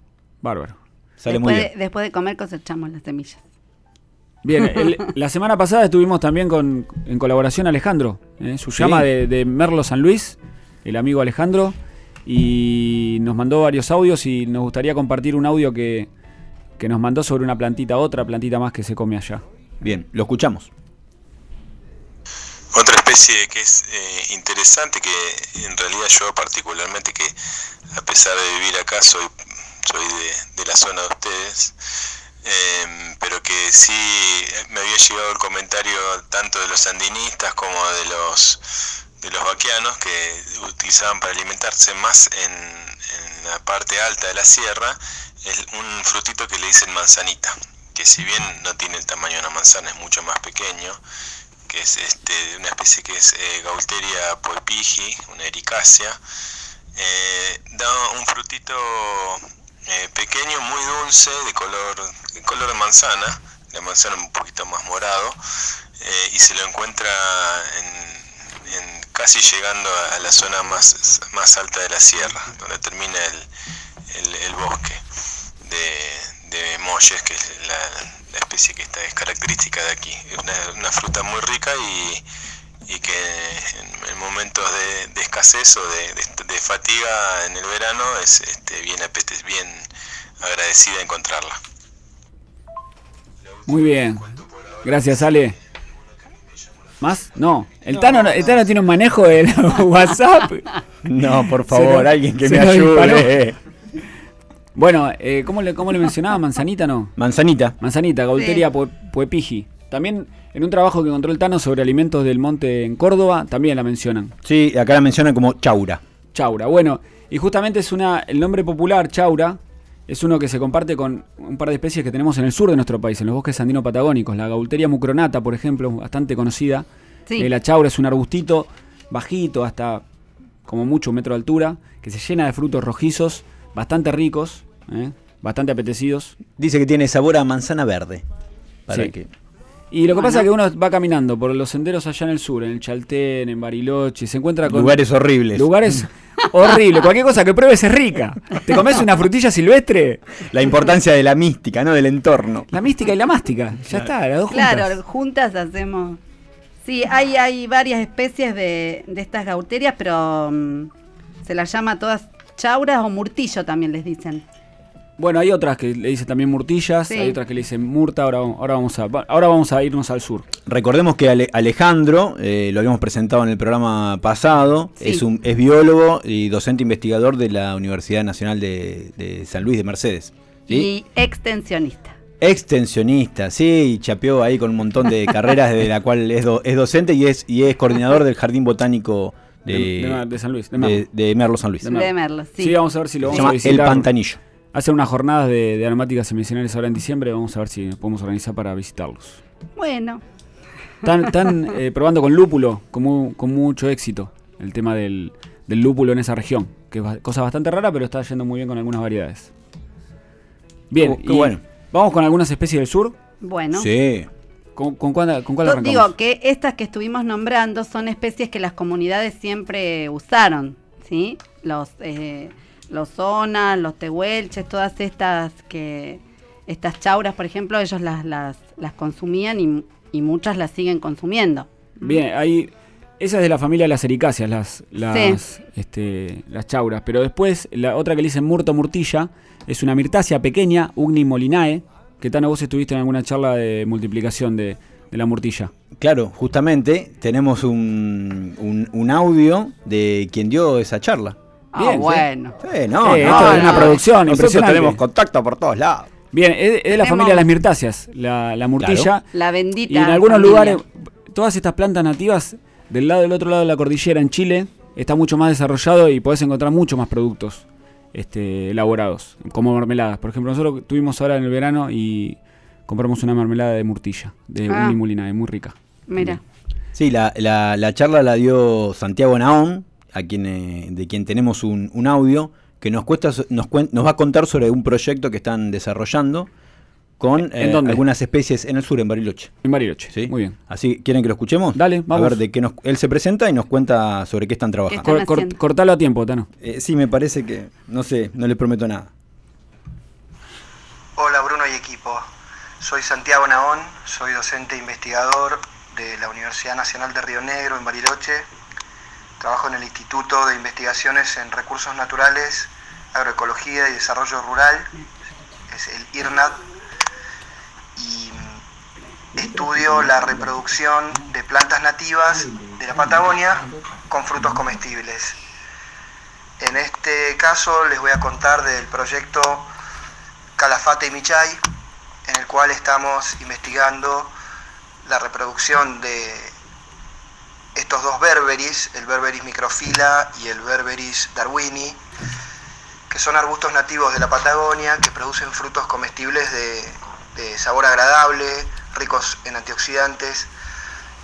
bárbaro. Sale después, muy de- bien. después de comer cosechamos las semillas. Bien, el- la semana pasada estuvimos también con, en colaboración Alejandro, ¿eh? su Sí. llama de, de Merlo San Luis, el amigo Alejandro, y nos mandó varios audios y nos gustaría compartir un audio que, que nos mandó sobre una plantita, otra plantita más que se come allá. Bien, lo escuchamos. Otra especie que es eh, interesante, que en realidad yo particularmente, que a pesar de vivir acá soy, soy de, la zona de ustedes, em, pero que sí me había llegado el comentario tanto de los sandinistas como de los de los vaqueanos que utilizaban para alimentarse más en, en la parte alta de la sierra es un frutito que le dicen manzanita, que si bien no tiene el tamaño de una manzana es mucho más pequeño que es este, una especie que es eh, Gaulteria poepigi, una ericácea. Eh, da un frutito eh, pequeño, muy dulce, de color, de color de manzana, la manzana un poquito más morado, eh, y se lo encuentra en, casi llegando a la zona más, más alta de la sierra, donde termina el, el, bosque de, de Molles, que es la, especie que está, es característica de aquí. Es una fruta muy rica y, y que en, en momentos de, de, escasez o de, de, de, fatiga en el verano es este, bien, bien agradecida encontrarla. Muy bien. Gracias, Ale. ¿Más? No. El Tano, el Tano tiene un manejo del WhatsApp. No, por favor, lo, alguien que me ayude. Bueno, eh, ¿cómo, le, ¿cómo le mencionaba? ¿Manzanita no? Manzanita. Manzanita, Gaulteria sí. Puepigi. También en un trabajo que encontró el Tano sobre alimentos del monte en Córdoba, también la mencionan. Sí, acá la mencionan como chaura. Chaura, bueno, y justamente es una, el nombre popular, chaura, es uno que se comparte con un par de especies que tenemos en el sur de nuestro país, en los bosques andino-patagónicos. La Gaulteria mucronata, por ejemplo, bastante conocida. Sí. Eh, la chaura es un arbustito bajito, hasta como mucho un metro de altura, que se llena de frutos rojizos, bastante ricos, ¿eh? bastante apetecidos. Dice que tiene sabor a manzana verde. Para sí. que... Y lo que bueno. pasa es que uno va caminando por los senderos allá en el sur, en el Chaltén, en Bariloche, se encuentra con... Lugares horribles. Lugares horribles. Cualquier cosa que pruebes es rica. ¿Te comes una frutilla silvestre? La importancia de la mística, ¿no? Del entorno. La mística y la mástica. Ya está, las dos juntas. Claro, juntas hacemos... Sí, hay, hay varias especies de, de estas gauterias, pero um, se las llama todas chauras o murtillo también les dicen. Bueno, hay otras que le dicen también murtillas, sí. hay otras que le dicen murta, ahora, ahora, vamos, a, ahora vamos a irnos al sur. Recordemos que Ale, Alejandro, eh, lo habíamos presentado en el programa pasado, sí. es, un, es biólogo y docente investigador de la Universidad Nacional de, de San Luis de Mercedes. ¿sí? Y extensionista. Extensionista, sí, y chapeó ahí con un montón de carreras de la cual es, do, es docente y es, y es coordinador del Jardín Botánico de, de, de San Luis, de Merlo. de Merlo San Luis. De Merlo, Merlo sí. sí. vamos a ver si lo vamos Se llama a visitar. El Pantanillo hacer unas jornadas de, de aromáticas medicinales ahora en diciembre. Vamos a ver si podemos organizar para visitarlos. Bueno. Están, están eh, probando con lúpulo, con, mu con, mucho éxito, el tema del, del, lúpulo en esa región, que es cosa bastante rara, pero está yendo muy bien con algunas variedades. Bien, qué bueno. ¿Vamos con algunas especies del sur? Bueno. Sí. ¿Con, con cuál, con cuál arrancamos? Digo que estas que estuvimos nombrando son especies que las comunidades siempre usaron, ¿sí? Los... Eh, los zonas, los tehuelches, todas estas que estas chauras, por ejemplo, ellos las, las, las consumían y, y, muchas las siguen consumiendo. Bien, hay esa es de la familia de las ericáceas, las las, sí. este, las chauras, pero después la otra que le dicen murto murtilla es una mirtácea pequeña, Ugni molinae, que tal vos estuviste en alguna charla de multiplicación de, de la murtilla. Claro, justamente tenemos un, un, un audio de quien dio esa charla. Bien, oh, bueno. Sí, no, sí, no, esto no, es una no, producción Nosotros tenemos contacto por todos lados. Bien, es, es de la familia de las mirtáceas, la, la murtilla. Claro. La bendita. Y en algunos familia. lugares, todas estas plantas nativas, del lado del otro lado de la cordillera, en Chile, está mucho más desarrollado y podés encontrar mucho más productos este, elaborados, como mermeladas. Por ejemplo, nosotros tuvimos ahora en el verano y compramos una mermelada de murtilla, de ah. unimulina, muy rica. Mira. Sí, la, la, la charla la dio Santiago Naón, a quien, eh, de quien tenemos un, un audio que nos, cuesta, nos, nos, va a contar sobre un proyecto que están desarrollando con eh, algunas especies en el sur, en Bariloche. En Bariloche, ¿Sí? muy bien. Así, ¿quieren que lo escuchemos? Dale, vamos. A ver, de qué nos, él se presenta y nos cuenta sobre qué están trabajando. ¿Qué están Cor, cortalo a tiempo, Tano. Eh, sí, me parece que, no sé, no le prometo nada. Hola Bruno y equipo, soy Santiago Naón, soy docente e investigador de la Universidad Nacional de Río Negro en Bariloche Trabajo en el Instituto de Investigaciones en Recursos Naturales, Agroecología y Desarrollo Rural, es el IRNAD, y estudio la reproducción de plantas nativas de la Patagonia con frutos comestibles. En este caso les voy a contar del proyecto Calafate y Michay, en el cual estamos investigando la reproducción de estos dos berberis, el berberis microfila y el berberis darwini, que son arbustos nativos de la Patagonia que producen frutos comestibles de, de sabor agradable, ricos en antioxidantes,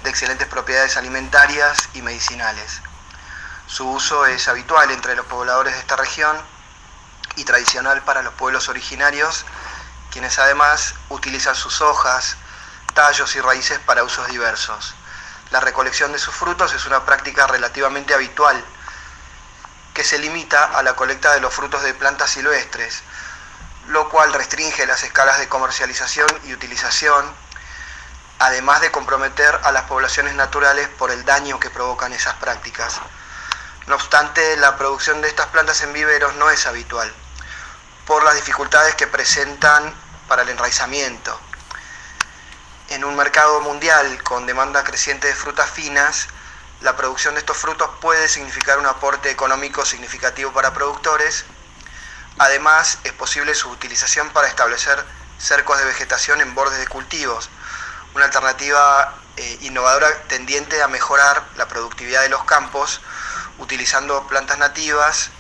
de excelentes propiedades alimentarias y medicinales. Su uso es habitual entre los pobladores de esta región y tradicional para los pueblos originarios, quienes además utilizan sus hojas, tallos y raíces para usos diversos. La recolección de sus frutos es una práctica relativamente habitual, que se limita a la colecta de los frutos de plantas silvestres, lo cual restringe las escalas de comercialización y utilización, además de comprometer a las poblaciones naturales por el daño que provocan esas prácticas. No obstante, la producción de estas plantas en viveros no es habitual, por las dificultades que presentan para el enraizamiento. En un mercado mundial con demanda creciente de frutas finas, la producción de estos frutos puede significar un aporte económico significativo para productores. Además, es posible su utilización para establecer cercos de vegetación en bordes de cultivos, una alternativa eh, innovadora tendiente a mejorar la productividad de los campos utilizando plantas nativas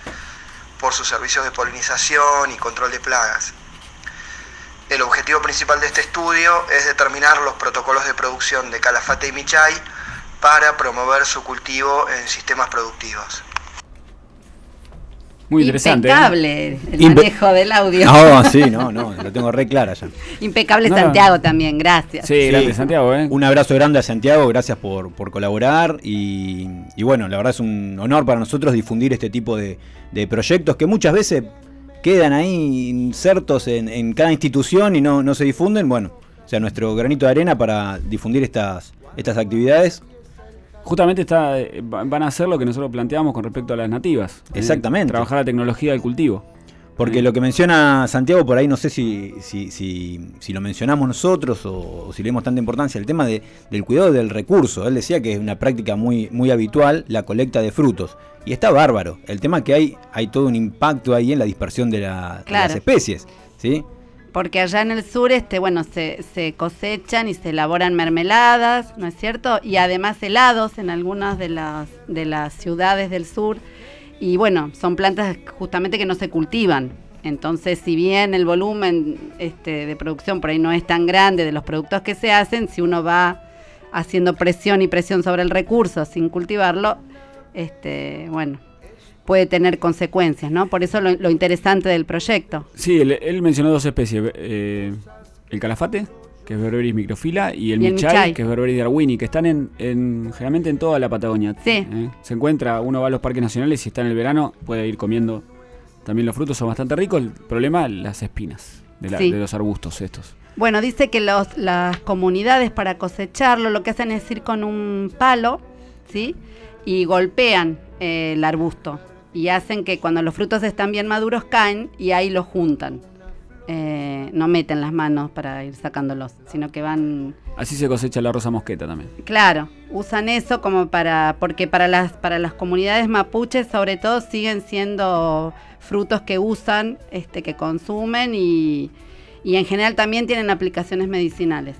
por sus servicios de polinización y control de plagas. El objetivo principal de este estudio es determinar los protocolos de producción de calafate y michay para promover su cultivo en sistemas productivos. Muy interesante. ¿eh? Impecable el Impe- manejo del audio. No, sí, no, no, lo tengo re clara ya. Impecable No. Santiago también, gracias. Sí, Sí. grande Santiago, ¿eh? Un abrazo grande a Santiago, gracias por, por colaborar y, y bueno, la verdad es un honor para nosotros difundir este tipo de, de proyectos que muchas veces quedan ahí insertos en, en cada institución y no, no se difunden. Bueno, o sea, nuestro granito de arena para difundir estas, estas actividades. Justamente está, eh, va- van a hacer lo que nosotros planteamos con respecto a las nativas. ¿eh? Exactamente. Trabajar la tecnología del cultivo. Porque lo que menciona Santiago por ahí, no sé si, si, si, si lo mencionamos nosotros o, o si le damos tanta importancia, el tema de- del cuidado del recurso. Él decía que es una práctica muy, muy habitual la colecta de frutos. Y está bárbaro. El tema es que hay, hay todo un impacto ahí en la dispersión de, la- de Claro. las especies. ¿sí? Porque allá en el sur, este, bueno, se, se cosechan y se elaboran mermeladas, ¿no es cierto? Y además helados en algunas de las, de las ciudades del sur. Y bueno, son plantas justamente que no se cultivan. Entonces, si bien el volumen este, de producción por ahí no es tan grande de los productos que se hacen, si uno va haciendo presión y presión sobre el recurso sin cultivarlo, este, bueno, puede tener consecuencias, ¿no? Por eso lo, lo interesante del proyecto. Sí, él, mencionó dos especies. eh, el calafate, que es Berberis microfila, y el, Y el que es Berberis darwini, que están en, en- generalmente en toda la Patagonia. Sí. ¿eh? Se encuentra, uno va a los parques nacionales y está en el verano, puede ir comiendo. También los frutos son bastante ricos. El problema, las espinas de, la- Sí. de los arbustos estos. Bueno, dice que los, las comunidades para cosecharlo lo que hacen es ir con un palo, ¿sí? Y golpean eh, el arbusto. Y hacen que cuando los frutos están bien maduros caen y ahí los juntan. Eh, no meten las manos para ir sacándolos, sino que van Así se cosecha la rosa mosqueta también. Claro, usan eso como para, porque para las, para las comunidades mapuches sobre todo siguen siendo frutos que usan, este, que consumen y, y en general también tienen aplicaciones medicinales.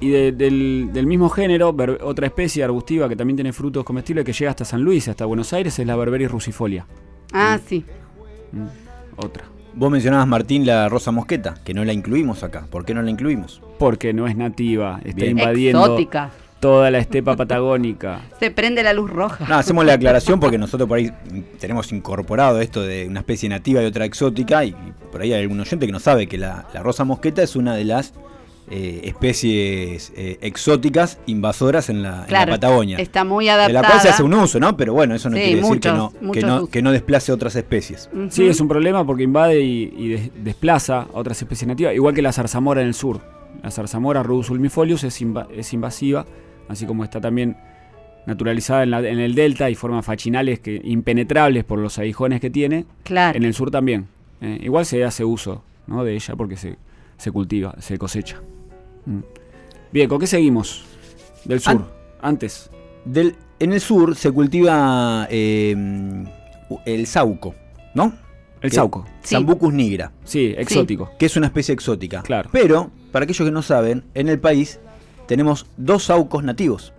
Y de- del, del mismo género, otra especie arbustiva que también tiene frutos comestibles que llega hasta San Luis, hasta Buenos Aires, es la Berberis rusifolia. Ah, sí. Mm, Otra. Vos mencionabas, Martín, la rosa mosqueta, que no la incluimos acá. ¿Por qué no la incluimos? Porque no es nativa, está Bien. invadiendo Exótica. toda la estepa patagónica. Se prende la luz roja. No, hacemos la aclaración porque nosotros por ahí tenemos incorporado esto de una especie nativa y otra exótica y por ahí hay algún oyente que no sabe que la, la rosa mosqueta es una de las eh, especies eh, exóticas invasoras en la, en la Claro, Patagonia. Está muy De adaptada. la cual se hace un uso, ¿no? Pero bueno, eso no Sí, quiere decir que no, que, no, usos. que no desplace otras especies. Sí, es un problema porque invade y, y des- desplaza a otras especies nativas, igual que la zarzamora en el sur. La zarzamora Rudus ulmifolius es, inva- es invasiva, así como está también naturalizada en, la- en el delta y forma fachinales que, impenetrables por los aguijones que tiene. Claro. En el sur también. Eh, igual se hace uso ¿no? de ella porque se, se cultiva, se cosecha. Bien, ¿con qué seguimos? Del sur. An- Antes. Del, en el sur se cultiva eh, el sauco, ¿no? El Que- sauco. Sí. Sambucus nigra, Sí, exótico. que es una especie exótica. Claro. Pero, para aquellos que no saben, en el país tenemos dos saucos nativos.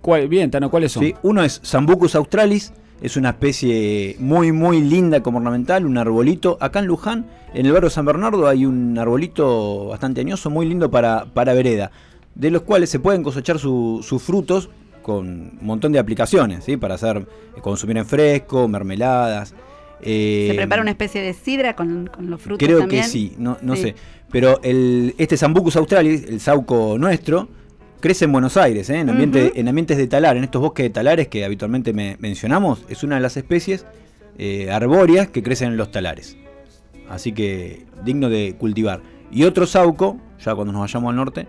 ¿Cuál- bien, Tano, ¿cuáles son? ¿sí? Uno es Sambucus australis, es una especie muy, muy linda como ornamental, un arbolito. Acá en Luján, en el barrio San Bernardo, hay un arbolito bastante añoso, muy lindo para, para vereda, de los cuales se pueden cosechar su- sus frutos con un montón de aplicaciones, ¿sí? para hacer consumir en fresco, mermeladas. eh, Se prepara una especie de sidra con, con los frutos Creo también. que sí, no, no Sí. sé. Pero el, este Sambucus australis, el sauco nuestro, crece en Buenos Aires, ¿eh? en, ambiente- en ambientes de talar, en estos bosques de talares que habitualmente me- mencionamos, es una de las especies eh, arbóreas que crecen en los talares. Así que digno de cultivar. Y otro sauco, ya cuando nos vayamos al norte,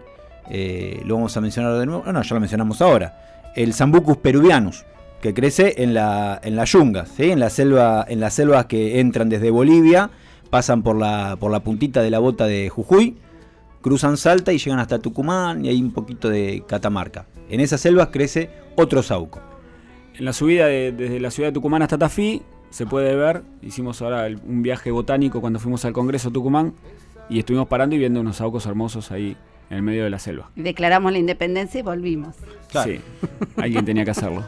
eh, lo vamos a mencionar de nuevo. Ah, no, ya lo mencionamos ahora. El Sambucus peruvianus, que crece en la, en la yunga, ¿sí? en, la selva, en las selvas que entran desde Bolivia, pasan por la, por la puntita de la bota de Jujuy, cruzan Salta y llegan hasta Tucumán y hay un poquito de Catamarca. En esas selvas crece otro sauco. En la subida de- desde la ciudad de Tucumán hasta Tafí se puede ver, hicimos ahora el- un viaje botánico cuando fuimos al Congreso Tucumán y estuvimos parando y viendo unos saucos hermosos ahí en el medio de la selva. Declaramos la independencia y volvimos. Claro. Sí, alguien tenía que hacerlo.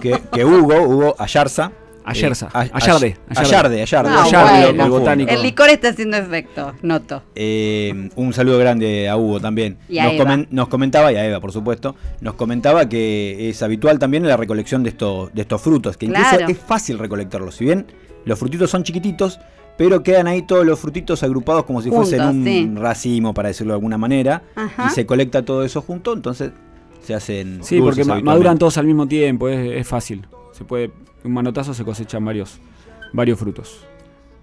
Que, que Hugo, Hugo Ayarza. Ayerza, eh, Ay- Ayarde, Ay- Ayarde, Ayarde. Ah, Ayarde, bueno. El botánico. El licor está haciendo efecto, noto. Eh, un saludo grande a Hugo también. Y a nos, Eva. comen- nos comentaba, y a Eva por supuesto, nos comentaba que es habitual también la recolección de estos, de estos frutos, que incluso Claro. es fácil recolectarlos. Si bien los frutitos son chiquititos, pero quedan ahí todos los frutitos agrupados como si fuesen un sí. racimo, para decirlo de alguna manera, Ajá. y se colecta todo eso junto, entonces se hacen. Sí, porque maduran todos al mismo tiempo, es, es fácil. Se puede, un manotazo se cosechan varios, varios frutos.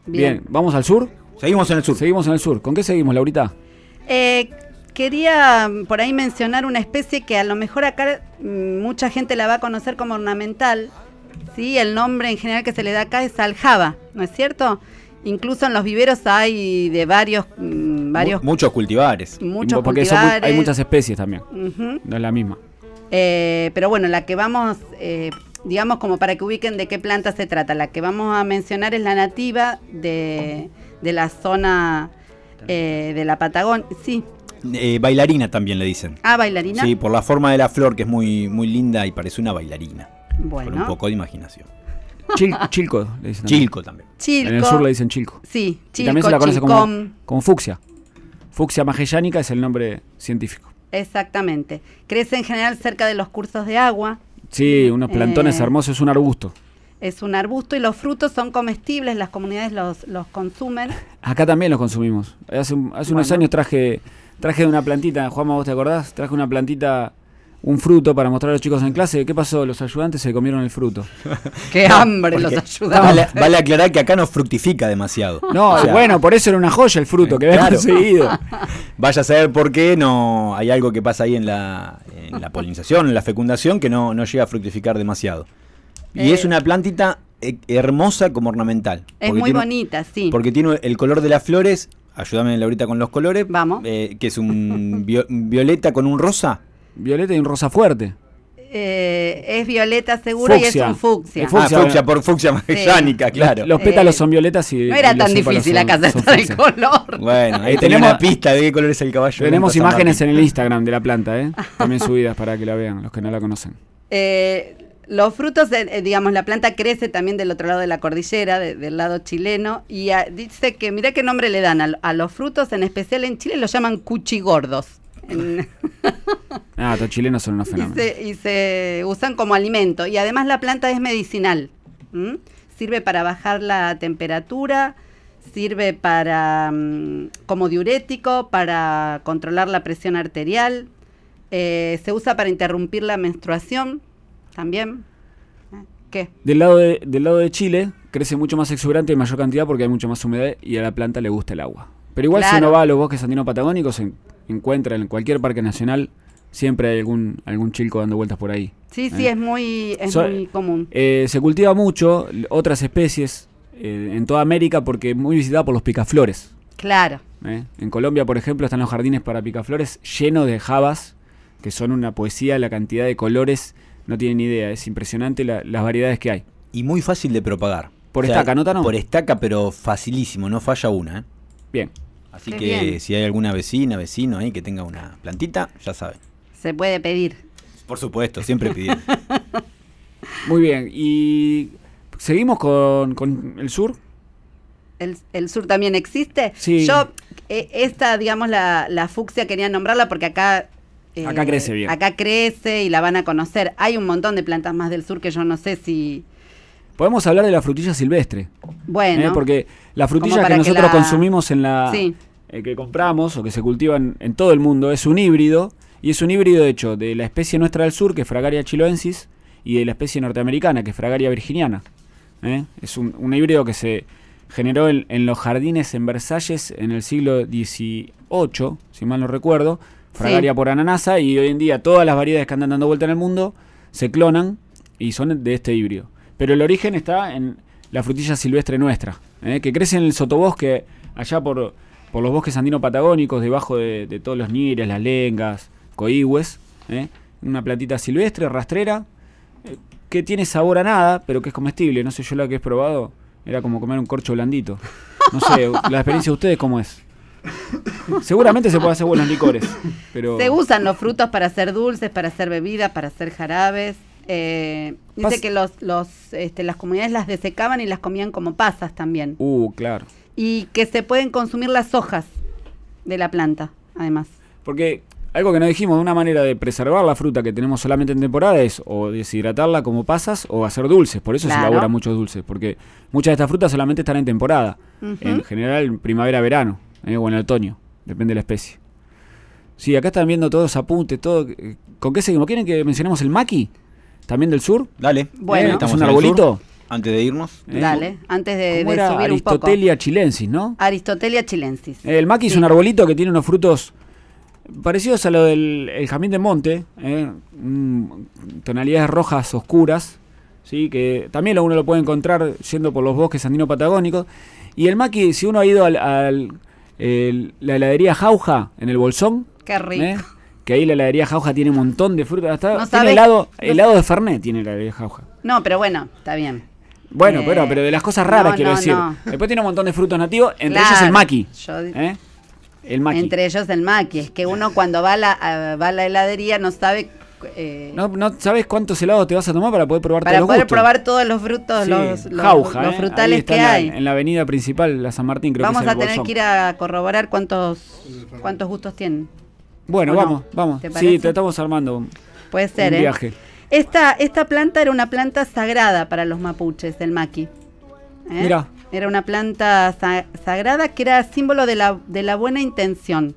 Bien. vamos al sur. Seguimos en el sur. Seguimos en el sur. ¿Con qué seguimos, Laurita? Eh, quería mm, por ahí mencionar una especie que a lo mejor acá mm, mucha gente la va a conocer como ornamental. ¿sí? El nombre en general que se le da acá es aljaba, ¿no es cierto? Incluso en los viveros hay de varios, mm, varios Mu- muchos cultivares. muchos porque mu- hay cultivares. muchas especies también. No es la misma. Eh, pero bueno, la que vamos, eh, digamos como para que ubiquen de qué planta se trata, la que vamos a mencionar es la nativa de, de la zona eh, de la Patagonia. Sí, Eh, bailarina también le dicen. ah, bailarina. Sí, por la forma de la flor que es muy, muy linda y parece una bailarina. Con un bueno, poco de imaginación. Chil- chilco, le dicen también. Chilco también. Chilco. En el sur le dicen chilco. Sí, y Chilco, también se la conoce como, como fucsia. Fucsia magellánica es el nombre científico. Exactamente. Crece en general cerca de los cursos de agua. Sí, unos plantones Eh, hermosos, es un arbusto. Es un arbusto y los frutos son comestibles, las comunidades los, los consumen. Acá también los consumimos. Hace, hace unos años traje traje una plantita, Juanma, ¿vos te acordás? Traje una plantita, un fruto para mostrar a los chicos en clase. ¿Qué pasó? Los ayudantes se comieron el fruto. ¡Qué hambre los Porque ayuda! Vale, vale aclarar que acá no fructifica demasiado. No, O sea, bueno, por eso era una joya el fruto que había Claro. conseguido. Vaya a saber por qué no hay algo que pasa ahí en la, en la polinización, en la fecundación, que no, no llega a fructificar demasiado. Y Eh. es una plantita eh, hermosa como ornamental. Es muy tiene- bonita, sí. Porque tiene el color de las flores, ayúdame Laurita con los colores. Vamos. eh, que es un vio- violeta con un rosa. Violeta y un rosa fuerte. Eh, es violeta seguro y es un fucsia. Es fucsia. ah, fucsia por fucsia magellánica, claro. Los pétalos Eh, son violetas y. No era tan difícil acá acertar el color. Bueno, ahí tenemos una pista de qué color es el caballo. Tenemos imágenes en el Instagram de la planta, ¿eh? También subidas para que la vean, los que no la conocen. Eh, los frutos, eh, eh, digamos, la planta crece también del otro lado de la cordillera, de- del lado chileno, y ah, dice que, mira qué nombre le dan a, a los frutos, en especial en Chile los llaman cuchigordos. En- Ah, los chilenos son unos y, fenómenos. se, y se usan como alimento. Y además la planta es medicinal. Sirve para bajar la temperatura, sirve para mm, como diurético, para controlar la presión arterial, eh, se usa para interrumpir la menstruación también. ¿Qué? Del lado, de, del lado de Chile crece mucho más exuberante en mayor cantidad porque hay mucho más humedad y a la planta le gusta el agua. Pero igual si Claro. uno va a los bosques andinos patagónicos, en- encuentra en cualquier parque nacional, siempre hay algún, algún chilco dando vueltas por ahí. Sí, sí, Eh. es muy, es So- muy común. Eh, se cultiva mucho otras especies eh, en toda América porque es muy visitada por los picaflores. Claro. ¿eh? En Colombia, por ejemplo, están los jardines para picaflores llenos de jabas, que son una poesía la cantidad de colores no tienen idea. Es impresionante la- las variedades que hay. Y muy fácil de propagar. Por estaca, ¿no, Tano? Por estaca, pero facilísimo, no falla una. ¿eh? Bien. Así Qué que bien. si hay alguna vecina, vecino ahí que tenga una plantita, ya saben. Se puede pedir. Por supuesto, siempre pidiendo. Muy bien. Y seguimos con, con el sur. ¿El, el sur también existe? Sí. Yo, eh, esta, digamos, la, la fucsia quería nombrarla porque acá... eh, Acá crece bien. Acá crece y la van a conocer. Hay un montón de plantas más del sur que yo no sé si... Podemos hablar de la frutilla silvestre. Bueno, ¿eh? Porque la frutilla Como que nosotros la- consumimos en la. Sí. eh, que compramos o que se cultivan en todo el mundo es un híbrido. Y es un híbrido hecho de la especie nuestra del sur, que es Fragaria chiloensis, y de la especie norteamericana, que es Fragaria virginiana. ¿eh? Es un, un híbrido que se generó en, en los jardines en Versalles en el siglo XVIII, si mal no recuerdo. Fragaria Sí. por ananasa, y hoy en día todas las variedades que andan dando vuelta en el mundo se clonan y son de este híbrido. Pero el origen está en la frutilla silvestre nuestra, ¿eh? que crece en el sotobosque, allá por, por los bosques andino-patagónicos, debajo de, todos los nires, las lengas, coigües. ¿eh? Una plantita silvestre, rastrera, eh, que tiene sabor a nada, pero que es comestible. No sé, yo la que he probado era como comer un corcho blandito. No sé, la experiencia de ustedes cómo es. Seguramente se puede hacer buenos licores, pero... se usan los frutos para hacer dulces, para hacer bebidas, para hacer jarabes. Eh, dice Pas- que los, los, este, las comunidades las desecaban y las comían como pasas también. Uh, claro. Y que se pueden consumir las hojas de la planta, además. Porque algo que no dijimos, una manera de preservar la fruta que tenemos solamente en temporada es o deshidratarla como pasas o hacer dulces. Por eso Claro. se elaboran muchos dulces, porque muchas de estas frutas solamente están en temporada. En general en primavera-verano eh, o en otoño, depende de la especie. Sí, acá están viendo todos apuntes, todo. eh, ¿Con qué seguimos? ¿Quieren que mencionemos el maqui? ¿También del sur? Dale. Bueno. Eh, Estamos ¿Es un arbolito? Antes de irnos. Eh, Dale, antes de, ¿Cómo de era? subir un poco. Aristotelia chilensis, ¿no? Aristotelia chilensis. El maqui es un arbolito que tiene unos frutos parecidos a lo del el jazmín de monte, eh, mm, tonalidades rojas oscuras, sí, que también lo- uno lo puede encontrar yendo por los bosques andino-patagónicos. Y el maqui, si uno ha ido al, al- el- la heladería Jauja en el Bolsón, Qué rico. eh, que ahí la heladería Jauja tiene un montón de frutas, hasta No tiene helado, no- helado de Fernet tiene la heladería Jauja. No, pero bueno, está bien. Bueno, Eh, pero, pero de las cosas raras no, quiero decir. Después tiene un montón de frutos nativos, entre Claro, ellos el maqui. yo- ¿eh? El maqui. Entre ellos el maqui. Es que uno cuando va a la, a- va a la heladería no sabe... eh, No, no sabes cuántos helados te vas a tomar para poder probar para todos los poder probar todos los frutos, Sí, los, los- Jauja, los ¿eh? frutales que en la- hay. En la avenida principal, la San Martín, creo Vamos que es a tener Bolsón. que ir a corroborar cuántos cuántos gustos tienen. Bueno, vamos, vamos. ¿Te Sí, te estamos armando un, Puede ser, un ¿eh? viaje. Esta, esta planta era una planta sagrada para los mapuches, el maqui. ¿eh? Mirá. Era una planta sa- sagrada que era símbolo de la, de la buena intención.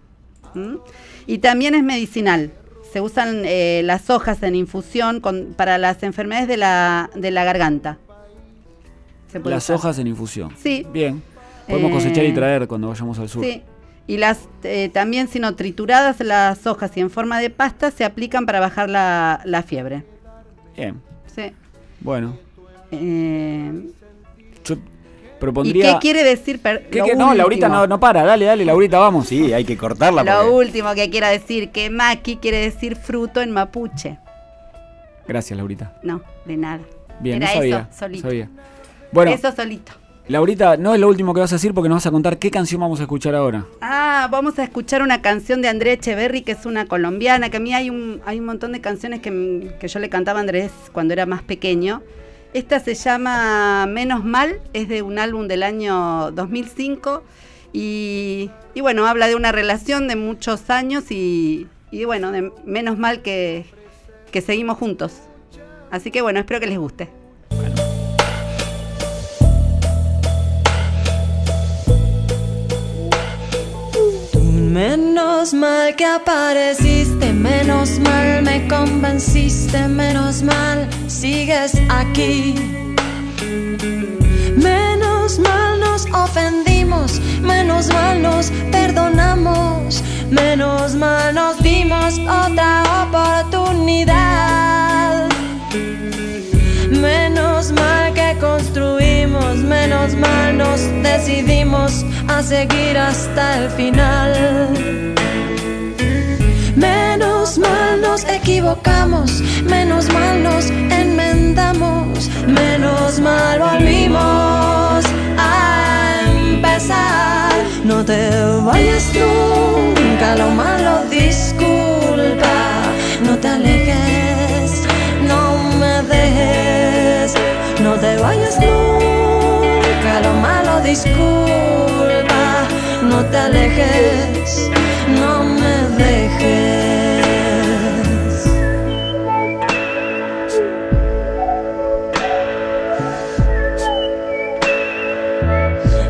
Y también es medicinal. Se usan eh, las hojas en infusión con- para las enfermedades de la, de la garganta. Se puede Las usar. hojas en infusión. Sí. Bien. Podemos Eh, cosechar y traer cuando vayamos al sur. Sí. Y las eh, también, si no trituradas las hojas y en forma de pasta, se aplican para bajar la, la fiebre. Bien. Sí. Bueno, Eh, yo ¿Y propondría... qué quiere decir? per- ¿Qué- qué? No, Laurita no, no para. Dale, dale, Laurita, vamos. Sí, hay que cortarla. Lo porque- último que quiero decir, que maqui quiere decir fruto en mapuche. Gracias, Laurita. No, de nada. Bien, Era no sabía. eso, solito. sabía. Bueno, Eso solito. Laurita, no es lo último que vas a decir porque nos vas a contar qué canción vamos a escuchar ahora. Ah, vamos a escuchar una canción de Andrés Echeverry, que es una colombiana, que a mí hay un, hay un montón de canciones que, que yo le cantaba a Andrés cuando era más pequeño. Esta se llama Menos Mal, es de un álbum del año 2005 y, y bueno, habla de una relación de muchos años y, y bueno, de menos mal que, que seguimos juntos. Así que bueno, espero que les guste. Menos mal que apareciste, menos mal me convenciste, menos mal sigues aquí. Menos mal nos ofendimos, menos mal nos perdonamos, menos mal nos construimos, menos mal nos decidimos a seguir hasta el final. Menos mal nos equivocamos, menos mal nos enmendamos, menos mal volvimos a empezar. No te vayas nunca, lo malo disculpa, no te alejes, no me dejes, no te vayas nunca, disculpa, no te alejes, no me dejes.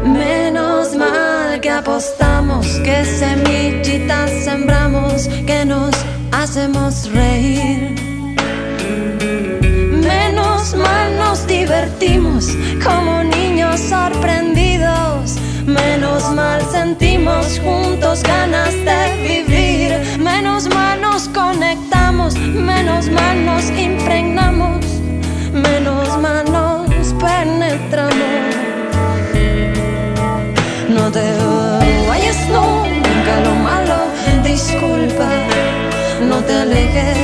Menos mal que apostamos, que semillitas sembramos, que nos hacemos reír. Juntos ganas de vivir. Menos mal nos conectamos, menos mal nos impregnamos, menos mal nos penetramos. No te vayas nunca, lo malo, disculpa, no te alejes,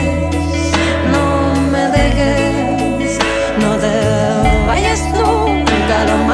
no me dejes, no te vayas nunca, lo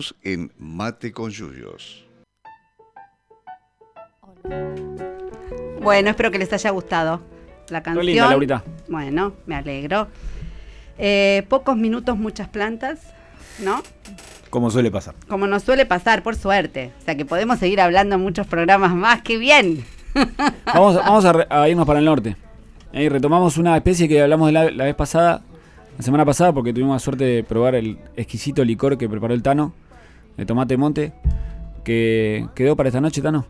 Seguimos en Mate con Yuyos. Bueno, espero que les haya gustado la canción. Muy linda, Laurita. Bueno, me alegro. Eh, pocos minutos, muchas plantas, ¿no? Como suele pasar. Como nos suele pasar, por suerte. O sea que podemos seguir hablando en muchos programas más. ¡Qué bien! Vamos, vamos a, re- a irnos para el norte. Eh, retomamos una especie que hablamos de la, la vez pasada, la semana pasada, porque tuvimos la suerte de probar el exquisito licor que preparó el Tano, de tomate monte, que quedó para esta noche, Tano.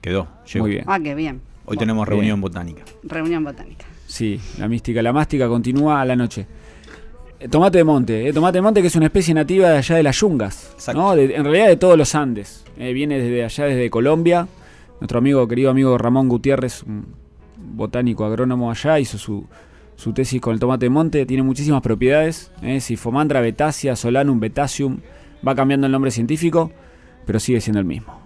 Quedó. llegó. Muy bien. Ah, qué bien. Hoy tenemos Bien. reunión botánica. Reunión botánica. Sí, la mística, la mástica continúa a la noche. Eh, Tomate de monte, eh, tomate de monte que es una especie nativa de allá de las yungas, Exacto. ¿no? De- en realidad de todos los Andes. Eh, viene desde allá, desde Colombia. Nuestro amigo, querido amigo Ramón Gutiérrez, un botánico agrónomo allá, hizo su, su tesis con el tomate de monte. Tiene muchísimas propiedades. Eh, Sifomandra, Betacia, Solanum, Betacium. Va cambiando el nombre científico, pero sigue siendo el mismo.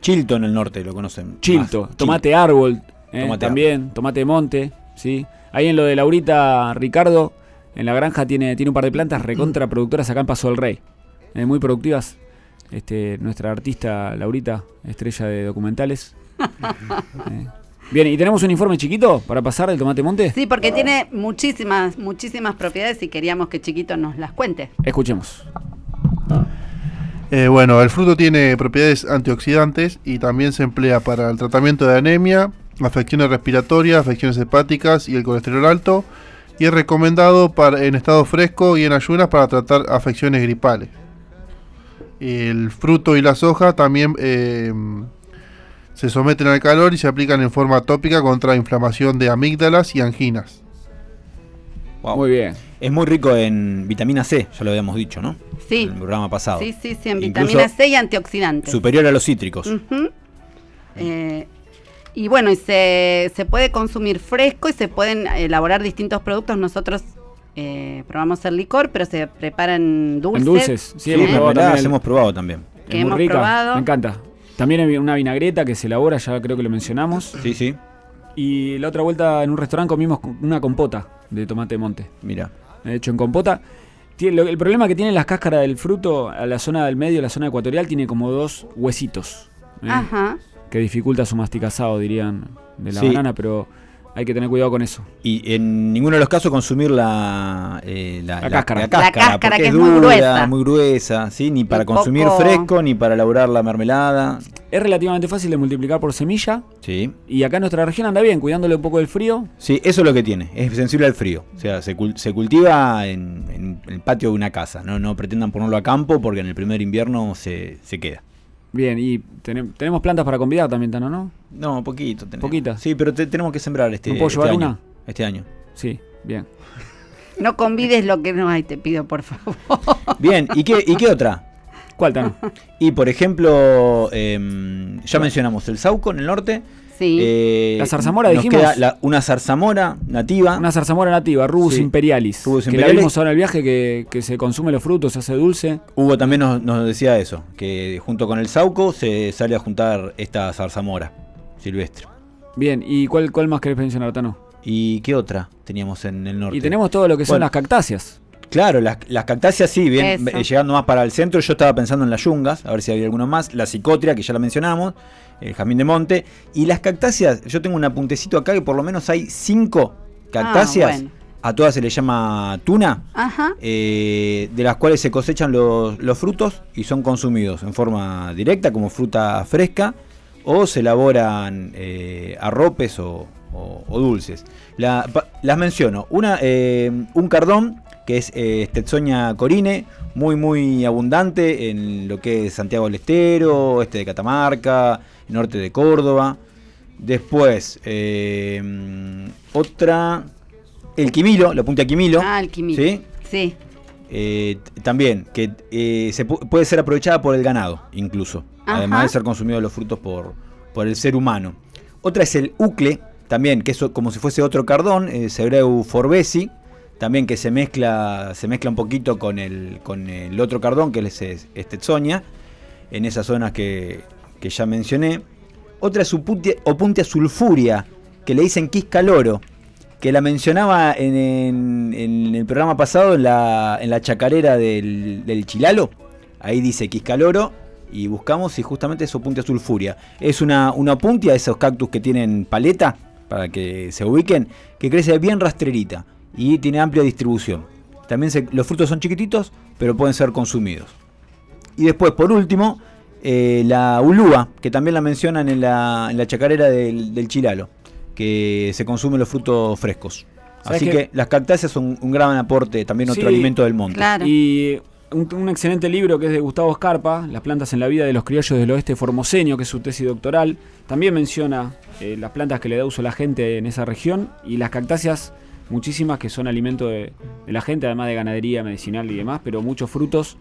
Chilto en el norte, lo conocen. Chilto, más. tomate árbol, eh, Tomate también, tomate de monte, ¿sí? Ahí en lo de Laurita Ricardo, en la granja tiene, tiene un par de plantas recontra productoras acá en Paso del Rey. eh, muy productivas. Este, nuestra artista Laurita, estrella de documentales. Eh, Bien, ¿y tenemos un informe chiquito para pasar del tomate monte? Sí, porque tiene muchísimas, muchísimas propiedades y queríamos que Chiquito nos las cuente. Escuchemos. Eh, bueno, el fruto tiene propiedades antioxidantes y también se emplea para el tratamiento de anemia, afecciones respiratorias, afecciones hepáticas y el colesterol alto. Y es recomendado para, en estado fresco y en ayunas para tratar afecciones gripales. El fruto y las hojas también eh, Se someten al calor y se aplican en forma tópica contra inflamación de amígdalas y anginas. Wow. Muy bien. Es muy rico en vitamina C, ya lo habíamos dicho, ¿no? Sí. En el programa pasado. Sí, sí, sí, en Incluso vitamina C y antioxidantes. Superior a los cítricos. Eh, y bueno, y se, se puede consumir fresco y se pueden elaborar distintos productos. Nosotros eh, probamos el licor, pero se preparan dulces. En dulces, sí, hemos probado también el- hemos probado también. que es muy hemos rica, probado. me encanta. También hay una vinagreta que se elabora, ya creo que lo mencionamos. Sí, sí. Y la otra vuelta en un restaurante comimos una compota de tomate de monte. Mira. De hecho, en compota. tiene- lo- el problema que tiene las cáscaras del fruto, a la zona del medio, la zona ecuatorial, tiene como dos huesitos. ¿eh? Ajá. Que dificulta su masticazado, dirían, de la Sí. banana, pero hay que tener cuidado con eso. Y en ninguno de los casos consumir la, eh, la, La cáscara. La cáscara, porque que es es muy dura, gruesa. muy gruesa, ¿sí? Ni para consumir fresco, ni para elaborar la mermelada. Es relativamente fácil de multiplicar por semilla. Sí. Y acá en nuestra región anda bien, cuidándole un poco del frío. Sí, eso es lo que tiene, es sensible al frío. O sea, se, cul- se cultiva en, en el patio de una casa. No, no pretendan ponerlo a campo porque en el primer invierno se, se queda. Bien, y tenem- tenemos plantas para convidar también, Tano, ¿no? No, poquito. tenemos. ¿Poquitas? Sí, pero te- tenemos que sembrar este, ¿No puedo este llevar año. una? Este año. Sí, bien. No convides lo que no hay, te pido, por favor. Bien, ¿y qué, y qué otra? ¿Cuál, Tano? Y por ejemplo, em, ya mencionamos el sauco en el norte. Sí. Eh, La zarzamora, nos dijimos. queda la- una zarzamora nativa. Una zarzamora nativa, Rubus Sí. imperialis. Rubus que imperialis. la vimos ahora en el viaje que, que se consume los frutos, se hace dulce. Hugo también nos, nos decía eso, que junto con el sauco se sale a juntar esta zarzamora silvestre. Bien, ¿y cuál, cuál más querés mencionar, Tano? ¿Y qué otra teníamos en el norte? Y tenemos todo lo que son Bueno, las cactáceas. Claro, las, las cactáceas sí, bien, Eso. eh, llegando más para el centro, yo estaba pensando en las yungas, a ver si había alguno más, la psicotria, que ya la mencionamos, el jazmín de monte, y las cactáceas, yo tengo un apuntecito acá que por lo menos hay cinco cactáceas, Ah, bueno. a todas se le llama tuna, Ajá. eh, de las cuales se cosechan los, los frutos y son consumidos en forma directa como fruta fresca o se elaboran eh, arropes o, o- o dulces. La- pa- las menciono. Una, eh, un cardón que es eh, Stetsonia corine, muy muy abundante en lo que es Santiago del Estero, este de Catamarca, norte de Córdoba. Después, eh, otra, el quimilo, la punta quimilo. Ah, el quimilo. ¿sí? Sí. Eh, también, que eh, se pu- puede ser aprovechada por el ganado, incluso. Ajá. Además de ser consumidos los frutos por, por el ser humano. Otra es el ucle, también, que es como si fuese otro cardón, Sebreu forbesi, también que se mezcla, se mezcla un poquito con el, con el otro cardón, que es es- Stetsonia, en esas zonas que, que ya mencioné. Otra es Opuntia, sulfuria, que le dicen quiscaloro, que la mencionaba en, en- el programa pasado en la, en la chacarera del, del Chilalo. Ahí dice quiscaloro y buscamos y justamente es Opuntia sulfuria. Es una, una opuntia, esos cactus que tienen paleta, para que se ubiquen, que crece bien rastrerita y tiene amplia distribución. También se- los frutos son chiquititos, pero pueden ser consumidos. Y después, por último, eh, la ulúa, que también la mencionan en la, en la chacarera del, del Chilalo, que se consumen los frutos frescos. ¿Sabes Así que las cactáceas son un gran aporte, también otro Sí, alimento del monte. Claro. Y un, un excelente libro que es de Gustavo Escarpa, Las plantas en la vida de los criollos del oeste formoseño, que es su tesis doctoral. También menciona eh, las plantas que le da uso a la gente en esa región y las cactáceas, muchísimas que son alimento de, de la gente, además de ganadería medicinal y demás, pero muchos frutos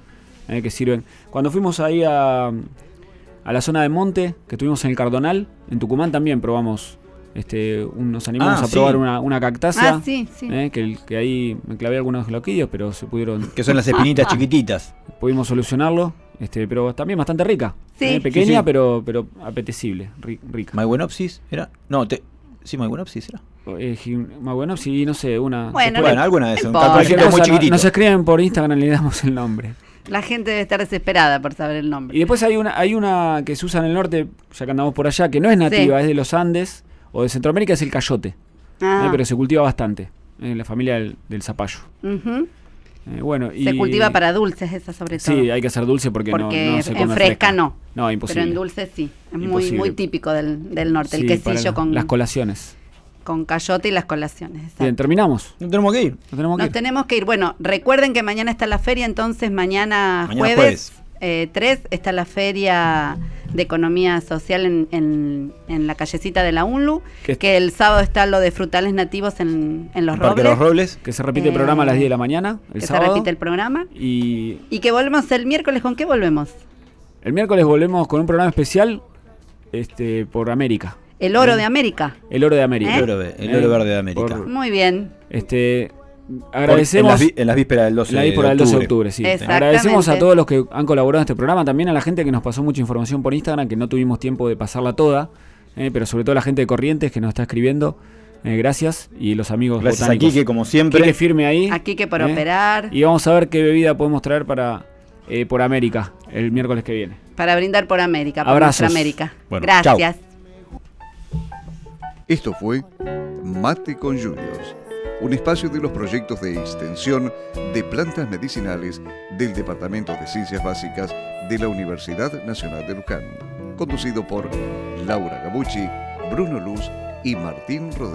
eh, que sirven. Cuando fuimos ahí a, a la zona de monte, que estuvimos en el Cardonal, en Tucumán también probamos. Este, un- nos animamos Ah, a probar una, una cactácea. Ah, sí, sí. eh, que, ahí me clavé algunos loquillos, pero se pudieron Que son las espinitas chiquititas. pudimos solucionarlo, este, pero también bastante rica. Sí. Eh, pequeña, Sí, sí. Pero, pero apetecible, ri- rica. Era. No, te, sí, Maiguenopsis era. Eh, gi- más bueno, sí, no sé, una. Bueno, después- Bueno, alguna de esas. Un cactusito muy chiquitito. nos escriben por Instagram y le damos el nombre. La gente debe estar desesperada por saber el nombre. Y después hay una, hay una que se usa en el norte, ya que andamos por allá, que no es nativa, Sí. es de los Andes o de Centroamérica, es el cayote. Ah, eh, pero se cultiva bastante en la familia del, del zapallo. ujú. Eh, bueno, y, Se cultiva para dulces esa sobre todo. Sí, hay que hacer dulce porque, no- Porque no, se en come fresca no. No, imposible. Pero en dulce sí. Es muy, Imposible. muy típico del, del norte. Sí, el quesillo con, las colaciones. con cayote y las colaciones. exacto. Bien, terminamos. No tenemos que ir. Nos tenemos que Nos ir. tenemos que ir. Bueno, recuerden que mañana está la feria, entonces mañana, Mañana jueves, jueves. eh, 3 está la feria de economía social en, en- en la callecita de la UNLU, Que- que, el sábado está lo de frutales nativos en, en Los Parque Robles, los Robles. Que se repite el Eh, programa a las 10 de la mañana, el que sábado. se repite el programa. Y Y que volvemos el miércoles, ¿con qué volvemos? el miércoles volvemos con un programa especial este, por América. El oro Eh, de América. El oro de América. ¿Eh? El oro, el oro verde de América. por- Muy bien. este, agradecemos. En las, vi- en las vísperas del 12 La de víspera del 12 de octubre. octubre, sí. Exactamente. Agradecemos a todos los que han colaborado en este programa, también a la gente que nos pasó mucha información por Instagram, que no tuvimos tiempo de pasarla toda, eh, pero sobre todo a la gente de Corrientes que nos está escribiendo. eh, gracias. Y los amigos Gracias a botánicos. Quique, como siempre. Quique firme ahí. Aquí que por ¿eh? operar, Y vamos a ver qué bebida podemos traer para eh, por América el miércoles que viene. para brindar por América, por Abrazos. nuestra América. Bueno, Gracias. Esto fue Mate con Juniors, un espacio de los proyectos de extensión de plantas medicinales del Departamento de Ciencias Básicas de la Universidad Nacional de Luján, conducido por Laura Gabucci, Bruno Luz y Martín Rodríguez.